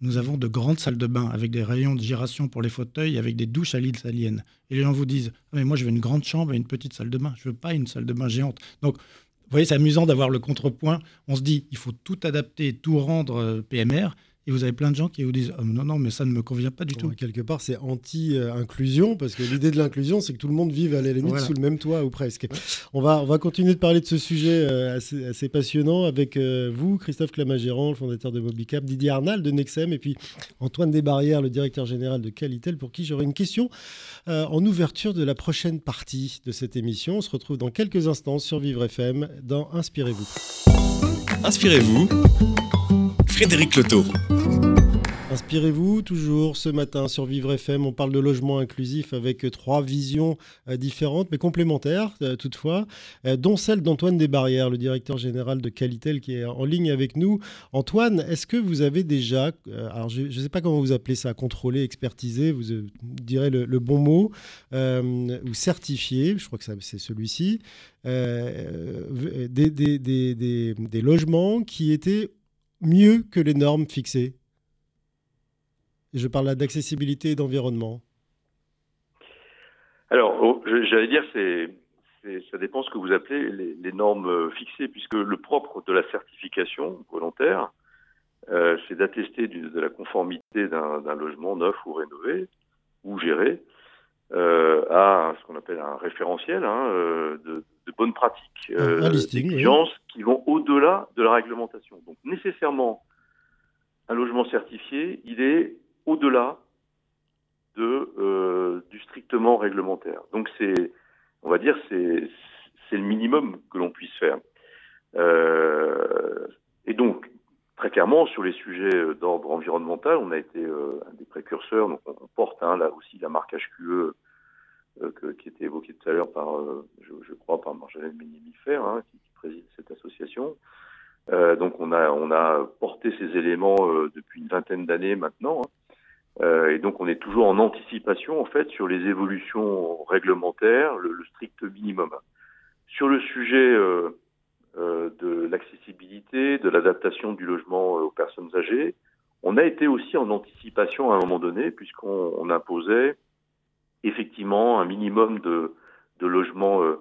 nous avons de grandes salles de bain avec des rayons de giration pour les fauteuils, avec des douches à l'île salienne. Et les gens vous disent ah, Mais moi, je veux une grande chambre et une petite salle de bain. Je veux pas une salle de bain géante. Donc, vous voyez, c'est amusant d'avoir le contrepoint. On se dit Il faut tout adapter, tout rendre euh, PMR. Et vous avez plein de gens qui vous disent oh, non, non, mais ça ne me convient pas du tout. Quelque part, c'est anti-inclusion, parce que l'idée de l'inclusion, c'est que tout le monde vive à la limite sous le même toit ou presque. On, va, on va continuer de parler de ce sujet euh, assez, passionnant avec euh, vous, Christophe Clamagérand, le fondateur de Mobicap, Didier Arnal de Nexem, et puis Antoine Desbarrières, le directeur général de Qualitel, pour qui j'aurai une question euh, en ouverture de la prochaine partie de cette émission. On se retrouve dans quelques instants sur Vivre FM dans Inspirez-vous. Inspirez-vous. Frédéric Loto. Inspirez-vous toujours ce matin sur Vivre FM. On parle de logement inclusif avec trois visions euh, différentes mais complémentaires euh, toutefois, euh, dont celle d'Antoine Desbarrières, le directeur général de Qualitel qui est en ligne avec nous. Antoine, est-ce que vous avez déjà, alors je ne sais pas comment vous appelez ça, contrôler, expertiser, vous direz le, bon mot, ou certifier, je crois que c'est celui-ci, des logements qui étaient mieux que les normes fixées Je parle là d'accessibilité et d'environnement. Alors, oh, j'allais dire, c'est, ça dépend ce que vous appelez les, normes fixées, puisque le propre de la certification volontaire, euh, c'est d'attester de la conformité d'un, logement neuf ou rénové ou géré à ce qu'on appelle un référentiel hein, de, de bonnes pratiques, euh, qui vont au-delà de la réglementation. Donc nécessairement, un logement certifié, il est au-delà de, euh, du strictement réglementaire. Donc c'est, on va dire, c'est, c'est le minimum que l'on puisse faire. Euh, et donc, très clairement, sur les sujets d'ordre environnemental, on a été euh, un des précurseurs. Donc, on, porte hein, là aussi la marque HQE euh, qui était évoqué tout à l'heure par, euh, je, crois, par Marjolaine Ménimifer, hein, qui, préside cette association. Euh, donc on a, on a porté ces éléments depuis une vingtaine d'années maintenant. Hein. et donc on est toujours en anticipation en fait sur les évolutions réglementaires, le, strict minimum. Sur le sujet de l'accessibilité, de l'adaptation du logement aux personnes âgées, on a été aussi en anticipation à un moment donné puisqu'on imposait effectivement un minimum de, logements euh,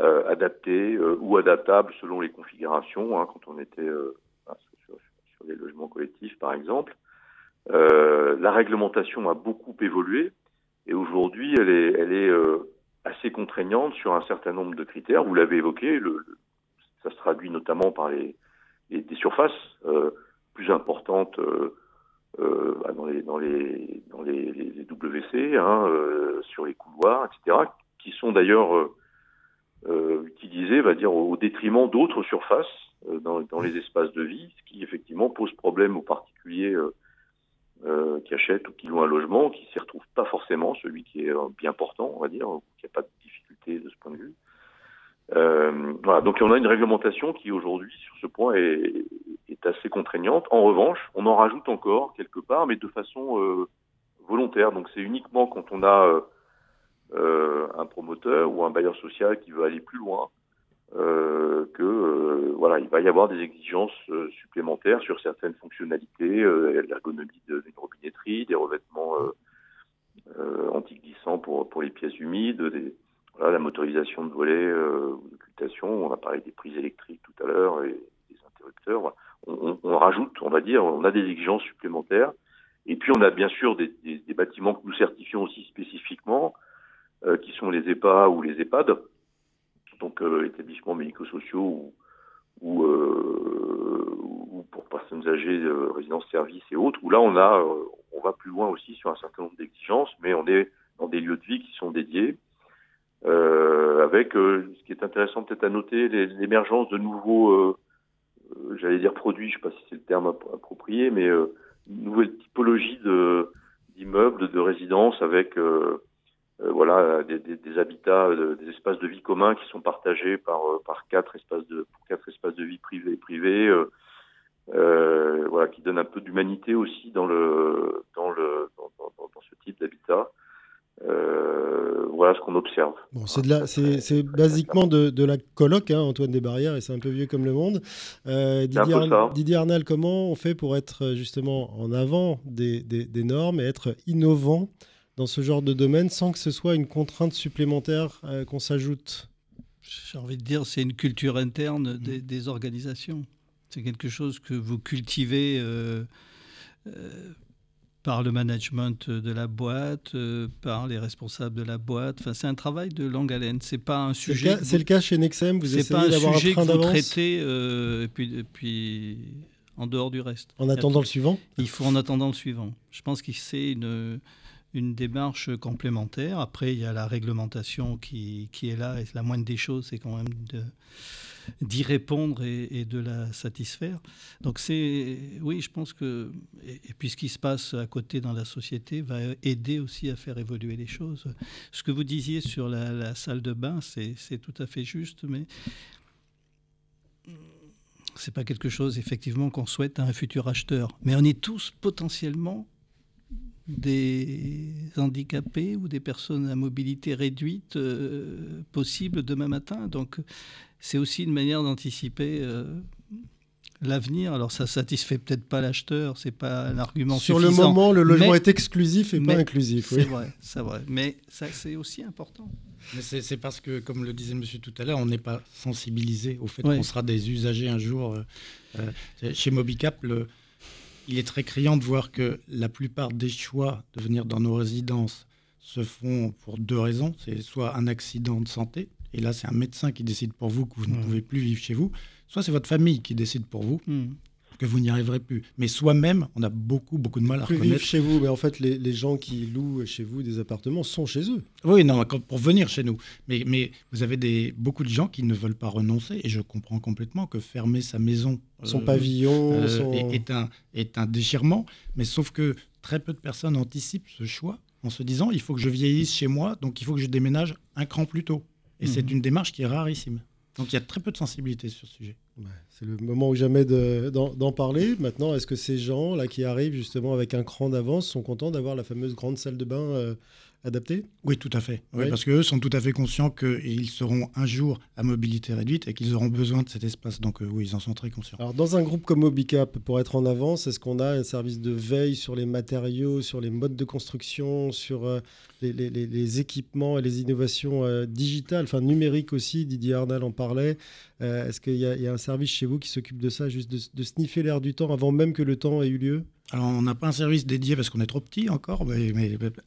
euh, adaptés euh, ou adaptables selon les configurations, hein, quand on était sur, les logements collectifs par exemple. la réglementation a beaucoup évolué et aujourd'hui elle est, assez contraignante sur un certain nombre de critères. Vous l'avez évoqué, ça se traduit notamment par les, des surfaces plus importantes euh, bah, dans les dans les dans les, WC, hein, euh, sur les couloirs, etc., qui sont d'ailleurs euh, euh, utilisés, va dire, au détriment d'autres surfaces dans, dans, les espaces de vie, ce qui effectivement pose problème aux particuliers qui achètent ou qui louent un logement, qui s'y retrouvent pas forcément, celui qui est bien portant, on va dire, qui n'a pas de difficulté de ce point de vue. Euh, voilà, donc on a une réglementation qui aujourd'hui sur ce point est, est, assez contraignante. En revanche, on en rajoute encore quelque part, mais de façon euh, volontaire. Donc c'est uniquement quand on a euh, euh un promoteur ou un bailleur social qui veut aller plus loin euh, que voilà, il va y avoir des exigences supplémentaires sur certaines fonctionnalités, l'ergonomie d'une robinetterie, des revêtements anti-glissants pour, pour les pièces humides, des, la motorisation de volets euh, ou d'occultation, on a parlé des prises électriques tout à l'heure et des interrupteurs. On, on, rajoute, on va dire, on a des exigences supplémentaires. Et puis on a bien sûr des, des, des bâtiments que nous certifions aussi spécifiquement, euh, qui sont les EPA ou les EHPAD, donc euh, établissements médico-sociaux ou, ou, euh, ou, pour personnes âgées, euh, résidences-services et autres, où là on a, euh, on va plus loin aussi sur un certain nombre d'exigences, mais on est dans des lieux de vie qui sont dédiés avec euh, ce qui est intéressant peut-être à noter l'émergence de nouveaux euh, j'allais dire produit, je ne sais pas si c'est le terme approprié, mais nouvelle typologie d'immeubles, de résidences avec voilà des, des, habitats, des espaces de vie communs qui sont partagés par par quatre espaces de quatre espaces de vie privés privés. voilà, qui donne un peu d'humanité aussi dans le dans le dans ce type d'habitat. Euh, voilà ce qu'on observe. Bon, c'est de la, c'est, basiquement de, de, la coloc, hein, Antoine Desbarrières, et c'est un peu vieux comme le monde. Euh, Didier, Arnal, comment on fait pour être justement en avant des, des, des, normes et être innovant dans ce genre de domaine sans que ce soit une contrainte supplémentaire euh, qu'on s'ajoute? J'ai envie de dire, c'est une culture interne des, des organisations. C'est quelque chose que vous cultivez euh, par le management de la boîte, euh, par les responsables de la boîte. Enfin, c'est un travail de longue haleine. C'est pas un sujet. C'est le, cas chez Nexem. Vous essayez d'avoir un train d'avance. traitez euh, et puis, puis en dehors du reste. En attendant le suivant? Il faut en attendant le suivant. Je pense que c'est une une démarche complémentaire. Après, il y a la réglementation qui, qui est là, et la moindre des choses, c'est quand même d'y répondre et, de la satisfaire. Donc c'est, oui, je pense que, et, puis ce qui se passe à côté dans la société va aider aussi à faire évoluer les choses. Ce que vous disiez sur la, salle de bain, c'est tout à fait juste, mais c'est pas quelque chose effectivement qu'on souhaite à un futur acheteur. Mais on est tous potentiellement des handicapés ou des personnes à mobilité réduite euh, possibles demain matin. Donc c'est aussi une manière d'anticiper euh, l'avenir. Alors ça satisfait peut-être pas l'acheteur, c'est pas un argument Sur suffisant. Sur le moment, le logement est exclusif et pas inclusif. C'est vrai, c'est vrai. Mais ça, c'est aussi important. Mais c'est parce que, comme le disait monsieur tout à l'heure, on n'est pas sensibilisé au fait qu'on sera des usagers un jour. Euh, chez Mobicap, il est très criant de voir que la plupart des choix de venir dans nos résidences se font pour deux raisons. C'est soit un accident de santé, et là c'est un médecin qui décide pour vous que vous ne mmh. pouvez plus vivre chez vous, soit c'est votre famille qui décide pour vous. Mmh. Que vous n'y arriverez plus. Mais soi-même, on a beaucoup, beaucoup de mal à plus reconnaître. chez vous, mais en fait, les, les, gens qui louent chez vous des appartements sont chez eux. Oui, non, pour venir chez nous. Mais, mais vous avez des, beaucoup de gens qui ne veulent pas renoncer, et je comprends complètement que fermer sa maison, son euh, pavillon, euh, Est, un, est un déchirement. Mais sauf que très peu de personnes anticipent ce choix en se disant il faut que je vieillisse chez moi, donc il faut que je déménage un cran plus tôt. Et c'est mhm. une démarche qui est rarissime. Donc il y a très peu de sensibilité sur ce sujet. C'est le moment ou jamais d'en parler. Maintenant, est-ce que ces gens là qui arrivent justement avec un cran d'avance sont contents d'avoir la fameuse grande salle de bain euh, adapté Oui, tout à fait. Parce qu'eux sont tout à fait conscients qu'ils seront un jour à mobilité réduite et qu'ils auront besoin de cet espace. Donc euh, oui, ils en sont très conscients. Alors dans un groupe comme Mobicap, pour être en avance, est-ce qu'on a un service de veille sur les matériaux, sur les modes de construction, sur euh, les, équipements et les innovations digitales, enfin numériques aussi Didier Arnal en parlait. est-ce qu'il y, a un service chez vous qui s'occupe de ça, juste de, de sniffer l'air du temps avant même que le temps ait eu lieu alors, on n'a pas un service dédié parce qu'on est trop petit encore, mais,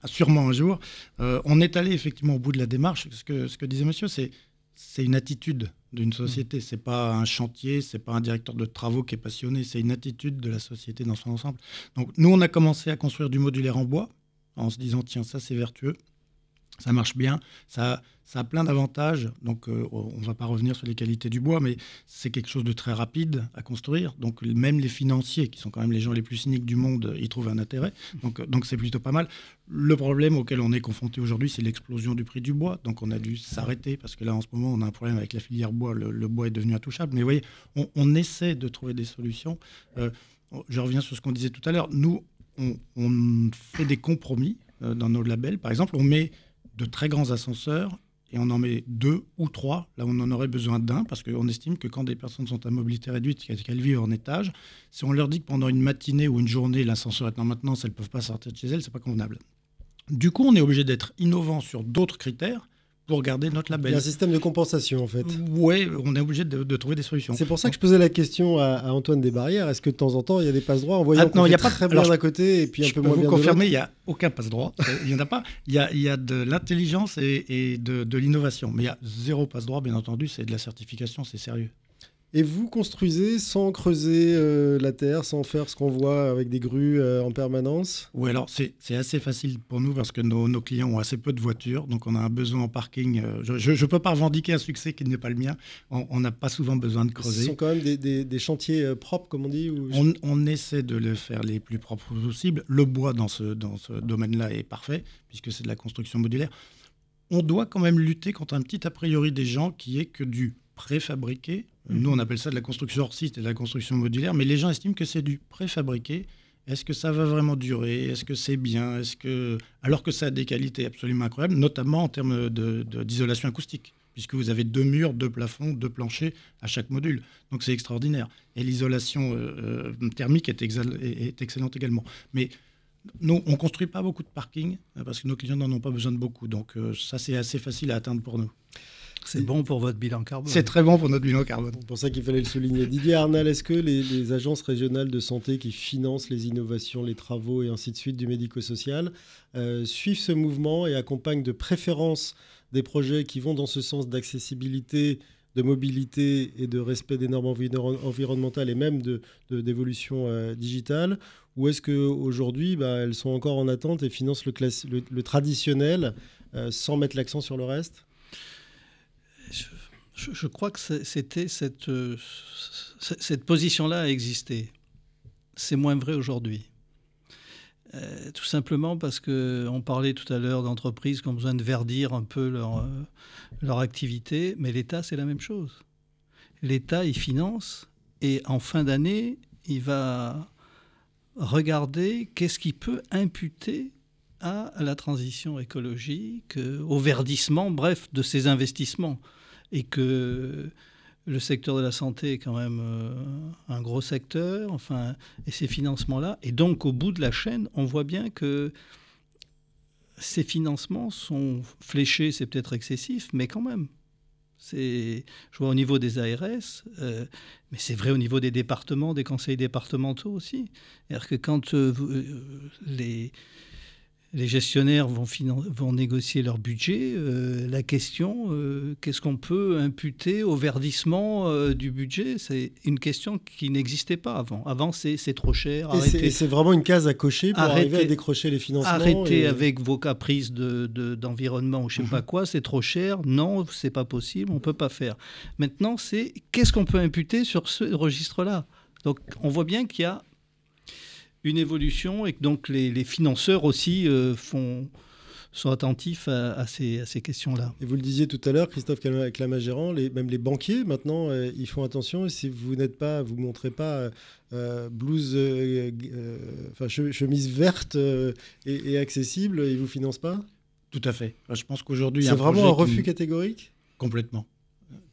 sûrement un jour. Euh, on est allé effectivement au bout de la démarche. Ce que, ce que disait monsieur, c'est c'est une attitude d'une société. Ce mmh. C'est pas un chantier, c'est pas un directeur de travaux qui est passionné. C'est une attitude de la société dans son ensemble. Donc, nous, on a commencé à construire du modulaire en bois en se disant tiens, ça c'est vertueux ça marche bien, ça, a plein d'avantages. Donc, euh, on ne va pas revenir sur les qualités du bois, mais c'est quelque chose de très rapide à construire. Donc, même les financiers, qui sont quand même les gens les plus cyniques du monde, y trouvent un intérêt. Donc, euh, donc c'est plutôt pas mal. Le problème auquel on est confronté aujourd'hui, c'est l'explosion du prix du bois. Donc, on a dû s'arrêter parce que là, en ce moment, on a un problème avec la filière bois. Le, bois est devenu intouchable. Mais vous voyez, on, essaie de trouver des solutions. Euh, je reviens sur ce qu'on disait tout à l'heure. Nous, on, fait des compromis dans nos labels. Par exemple, on met de très grands ascenseurs et on en met deux ou trois, là on en aurait besoin d'un, parce qu'on estime que quand des personnes sont à mobilité réduite, qu'elles vivent en étage, si on leur dit que pendant une matinée ou une journée, l'ascenseur est en maintenance, elles ne peuvent pas sortir de chez elles, c'est pas convenable. Du coup, on est obligé d'être innovant sur d'autres critères pour garder notre label. Il y a un système de compensation en fait. Oui, on est obligé de, trouver des solutions. C'est pour ça que je posais la question à, Antoine Desbarrières. Est-ce que de temps en temps il y a des passe droits en voyant ah, non, il y a pas très bien d'un côté et puis un peu moins bien de l'autre confirmer, il n'y a aucun passe droit. il n'y en a pas. Il y a, il y a de l'intelligence et, de, de l'innovation, mais il y a zéro passe droit. Bien entendu, c'est de la certification, c'est sérieux. Et vous construisez sans creuser euh, la terre, sans faire ce qu'on voit avec des grues euh, en permanence? Oui, alors c'est assez facile pour nous parce que nos, nos, clients ont assez peu de voitures, donc on a un besoin en parking. Euh, je ne peux pas revendiquer un succès qui n'est pas le mien. On n'a pas souvent besoin de creuser. Ce sont quand même des, des, des chantiers propres, comme on dit ou... on, on, essaie de les faire les plus propres possibles. Le bois dans ce, dans ce domaine-là est parfait, puisque c'est de la construction modulaire. On doit quand même lutter contre un petit a priori des gens qui est que du préfabriqué. Nous, on appelle ça de la construction hors site et de la construction modulaire, mais les gens estiment que c'est du préfabriqué. Est-ce que ça va vraiment durer? Est-ce que c'est bien? Est-ce que alors que ça a des qualités absolument incroyables, notamment en termes d'isolation acoustique, puisque vous avez deux murs, deux plafonds, deux planchers à chaque module. Donc c'est extraordinaire. Et l'isolation euh, euh, thermique est, excellente également. Mais nous, on ne construit pas beaucoup de parkings euh, parce que nos clients n'en ont pas besoin de beaucoup. Donc ça, c'est assez facile à atteindre pour nous. C'est bon pour votre bilan carbone. C'est très bon pour notre bilan carbone. C'est pour ça qu'il fallait le souligner. Didier Arnal, est-ce que les, agences régionales de santé qui financent les innovations, les travaux et ainsi de suite du médico-social euh, suivent ce mouvement et accompagnent de préférence des projets qui vont dans ce sens d'accessibilité, de mobilité et de respect des normes environnementales et même d'évolution de, euh, digitale? Ou est-ce qu'aujourd'hui, bah, elles sont encore en attente et financent le, le, traditionnel euh, sans mettre l'accent sur le reste? Je, crois que c'était cette, euh, cette position-là a existé. C'est moins vrai aujourd'hui. Euh, tout simplement parce qu'on parlait tout à l'heure d'entreprises qui ont besoin de verdir un peu leur, euh, leur activité, mais l'État, c'est la même chose. L'État, il finance et en fin d'année, il va regarder qu'est-ce qu'il peut imputer à la transition écologique, au verdissement, bref, de ces investissements et que le secteur de la santé est quand même euh, un gros secteur, enfin, et ces financements-là. Et donc, au bout de la chaîne, on voit bien que ces financements sont fléchés, c'est peut-être excessif, mais quand même. Je vois au niveau des ARS, euh, mais c'est vrai au niveau des départements, des conseils départementaux aussi. C'est-à-dire que quand euh, les, les gestionnaires vont, vont négocier leur budget. Euh, la question, euh, qu'est-ce qu'on peut imputer au verdissement euh, du budget? C'est une question qui n'existait pas avant. Avant, c'est trop cher. Et c'est vraiment une case à cocher pour arriver à décrocher les financements. Arrêtez avec vos caprices d'environnement de, ou je ne sais pas mhm. quoi, c'est trop cher. Non, c'est pas possible, on ne peut pas faire. Maintenant, c'est qu'est-ce qu'on peut imputer sur ce registre-là? Donc, on voit bien qu'il y a une évolution et que donc les, financeurs aussi euh, font, sont attentifs à, ces, ces questions-là. Et vous le disiez tout à l'heure, Christophe Clamagérand, les, même les banquiers maintenant, euh, ils font attention. Et si vous n'êtes pas, vous montrez pas euh, blouse, enfin chemise verte et, accessible, ils vous financent pas? Tout à fait. je pense qu'aujourd'hui, c'est vraiment un refus catégorique? Complètement.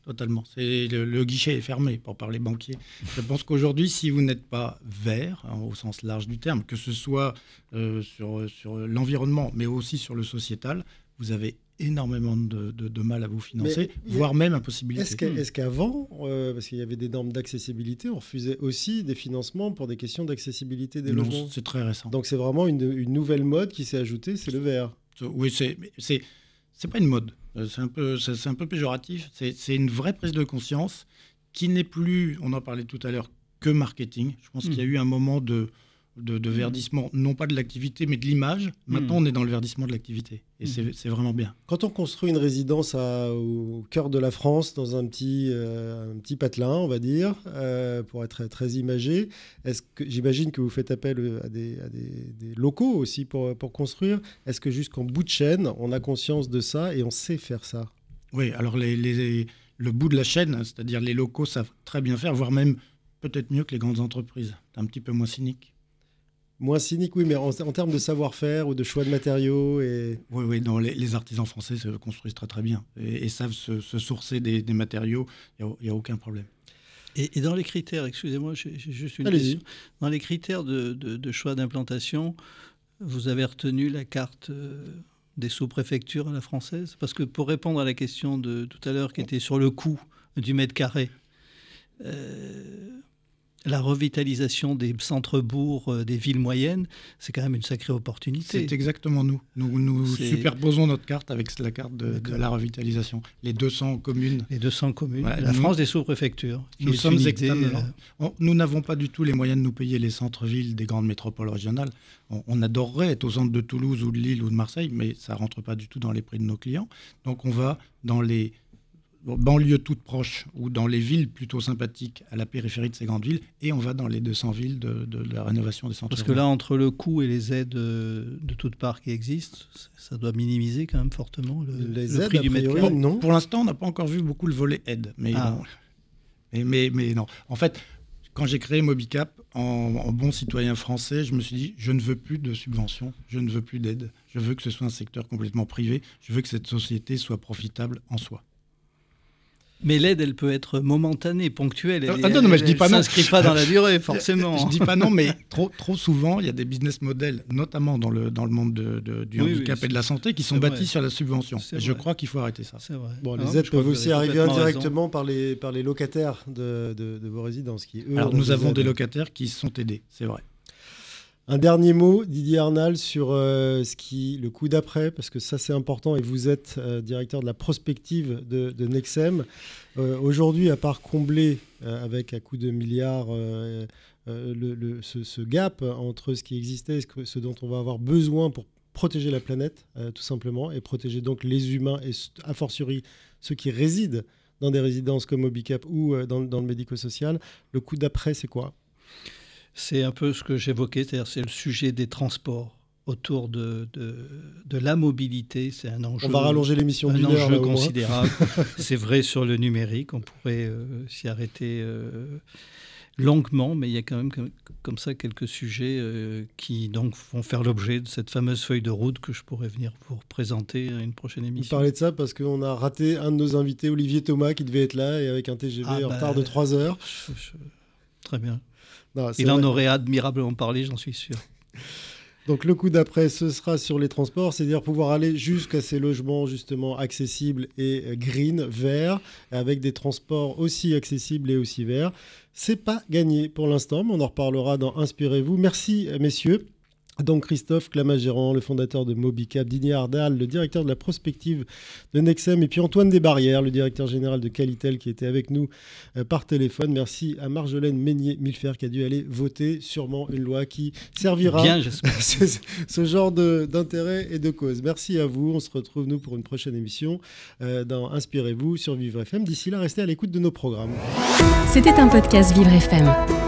Totalement. C'est le, guichet est fermé pour parler banquier. Je pense qu'aujourd'hui, si vous n'êtes pas vert, hein, au sens large du terme, que ce soit euh, sur, sur l'environnement, mais aussi sur le sociétal, vous avez énormément de, de, mal à vous financer, voire même impossibilité. Est-ce qu'avant, euh, parce qu'il y avait des normes d'accessibilité, on refusait aussi des financements pour des questions d'accessibilité des logements? C'est très récent. Donc c'est vraiment une, une, nouvelle mode qui s'est ajoutée, c'est le vert. Oui, c'est c'est pas une mode. Euh, c'est un peu, c'est un peu péjoratif. C'est une vraie prise de conscience qui n'est plus, on en parlait tout à l'heure, que marketing. Je pense qu'il y a eu un moment de, de, verdissement, non pas de l'activité, mais de l'image. Maintenant, hmm. on est dans le verdissement de l'activité. Et hmm. c'est vraiment bien. Quand on construit une résidence au cœur de la France, dans un petit, euh, un petit patelin, on va dire, euh, pour être très, imagé, est-ce que j'imagine que vous faites appel à des, à des, locaux aussi pour, pour construire Est-ce que jusqu'en bout de chaîne, on a conscience de ça et on sait faire ça? Oui, alors les, les, le bout de la chaîne, c'est-à-dire les locaux savent très bien faire, voire même peut-être mieux que les grandes entreprises. C'est un petit peu moins cynique. Moins cynique, oui, mais en, termes de savoir-faire ou de choix de matériaux et... Oui, oui, non, les, artisans français se construisent très très bien et, savent se, sourcer des, matériaux, il n'y a, aucun problème. Et, dans les critères, excusez-moi, j'ai juste une question. Dans les critères de, choix d'implantation, vous avez retenu la carte euh, des sous-préfectures à la française? Parce que pour répondre à la question de tout à l'heure qui était sur le coût du mètre carré, euh, la revitalisation des centres-bourgs, euh, des villes moyennes, c'est quand même une sacrée opportunité. C'est exactement nous. Nous, nous superposons notre carte avec la carte de, la revitalisation. Les 200 communes. Les 200 communes. la France des sous-préfectures. Nous sommes extrêmement. Euh, nous n'avons pas du tout les moyens de nous payer les centres-villes des grandes métropoles régionales. On, on, adorerait être au centre de Toulouse ou de Lille ou de Marseille, mais ça rentre pas du tout dans les prix de nos clients. Donc on va dans les banlieues toutes proches ou dans les villes plutôt sympathiques à la périphérie de ces grandes villes et on va dans les 200 villes de, la rénovation des centres. Parce que là, entre le coût et les aides euh, de toutes parts qui existent, ça doit minimiser quand même fortement le, les aides, prix du mètre carré. Non. Pour l'instant, on n'a pas encore vu beaucoup le volet aide. Mais, ah. mais, mais, non. En fait, quand j'ai créé Mobicap, en, en, bon citoyen français, je me suis dit, je ne veux plus de subventions, je ne veux plus d'aide, je veux que ce soit un secteur complètement privé, je veux que cette société soit profitable en soi. Mais l'aide, elle peut être momentanée, ponctuelle. Elle, ah, non, mais je dis pas non. s'inscrit pas dans la durée, forcément. je, ne dis pas non, mais trop, trop souvent, il y a des business models, notamment dans le, dans le monde de, du handicap et de la santé, qui sont bâtis sur la subvention. Et je crois qu'il faut arrêter ça. Vrai. Bon, les aides peuvent aussi arriver indirectement par les, par les locataires de, de, vos résidences. Qui, eux, Alors, nous avons des locataires qui sont aidés, c'est vrai. Un dernier mot, Didier Arnal, sur euh, le coup d'après, parce que ça c'est important et vous êtes euh, directeur de la prospective de, Nexem. Euh, aujourd'hui, à part combler avec à coup de milliards ce, gap entre ce qui existait et ce, dont on va avoir besoin pour protéger la planète, tout simplement, et protéger donc les humains et a fortiori ceux qui résident dans des résidences comme Obicap ou dans le médico-social, le coup d'après c'est quoi? C'est un peu ce que j'évoquais, c'est-à-dire c'est le sujet des transports autour de, de, la mobilité. C'est un enjeu. On va rallonger l'émission. Un enjeu considérable. c'est vrai sur le numérique. On pourrait euh, s'y arrêter euh, longuement, mais il y a quand même comme, ça quelques sujets euh, qui donc vont faire l'objet de cette fameuse feuille de route que je pourrais venir vous présenter à une prochaine émission. Vous parlez de ça parce qu'on a raté un de nos invités, Olivier Thomas, qui devait être là et avec un TGV ah en retard de 3 bah, heures. Très bien. Il en aurait admirablement parlé, j'en suis sûr. Donc le coup d'après, ce sera sur les transports, c'est-à-dire pouvoir aller jusqu'à ces logements justement accessibles et green, verts, avec des transports aussi accessibles et aussi verts. C'est pas gagné pour l'instant, mais on en reparlera dans Inspirez-vous. Merci messieurs. Donc Christophe Clamagérant, le fondateur de Mobicap, Didier Ardal, le directeur de la prospective de Nexem, et puis Antoine Desbarrières, le directeur général de Qualitel, qui était avec nous euh, par téléphone. Merci à Marjolaine Meignier-Milfer qui a dû aller voter sûrement une loi qui servira Bien, ce, ce genre d'intérêt et de cause. Merci à vous. On se retrouve nous pour une prochaine émission euh, dans Inspirez-vous sur Vivre FM. D'ici là, restez à l'écoute de nos programmes. C'était un podcast Vivre FM.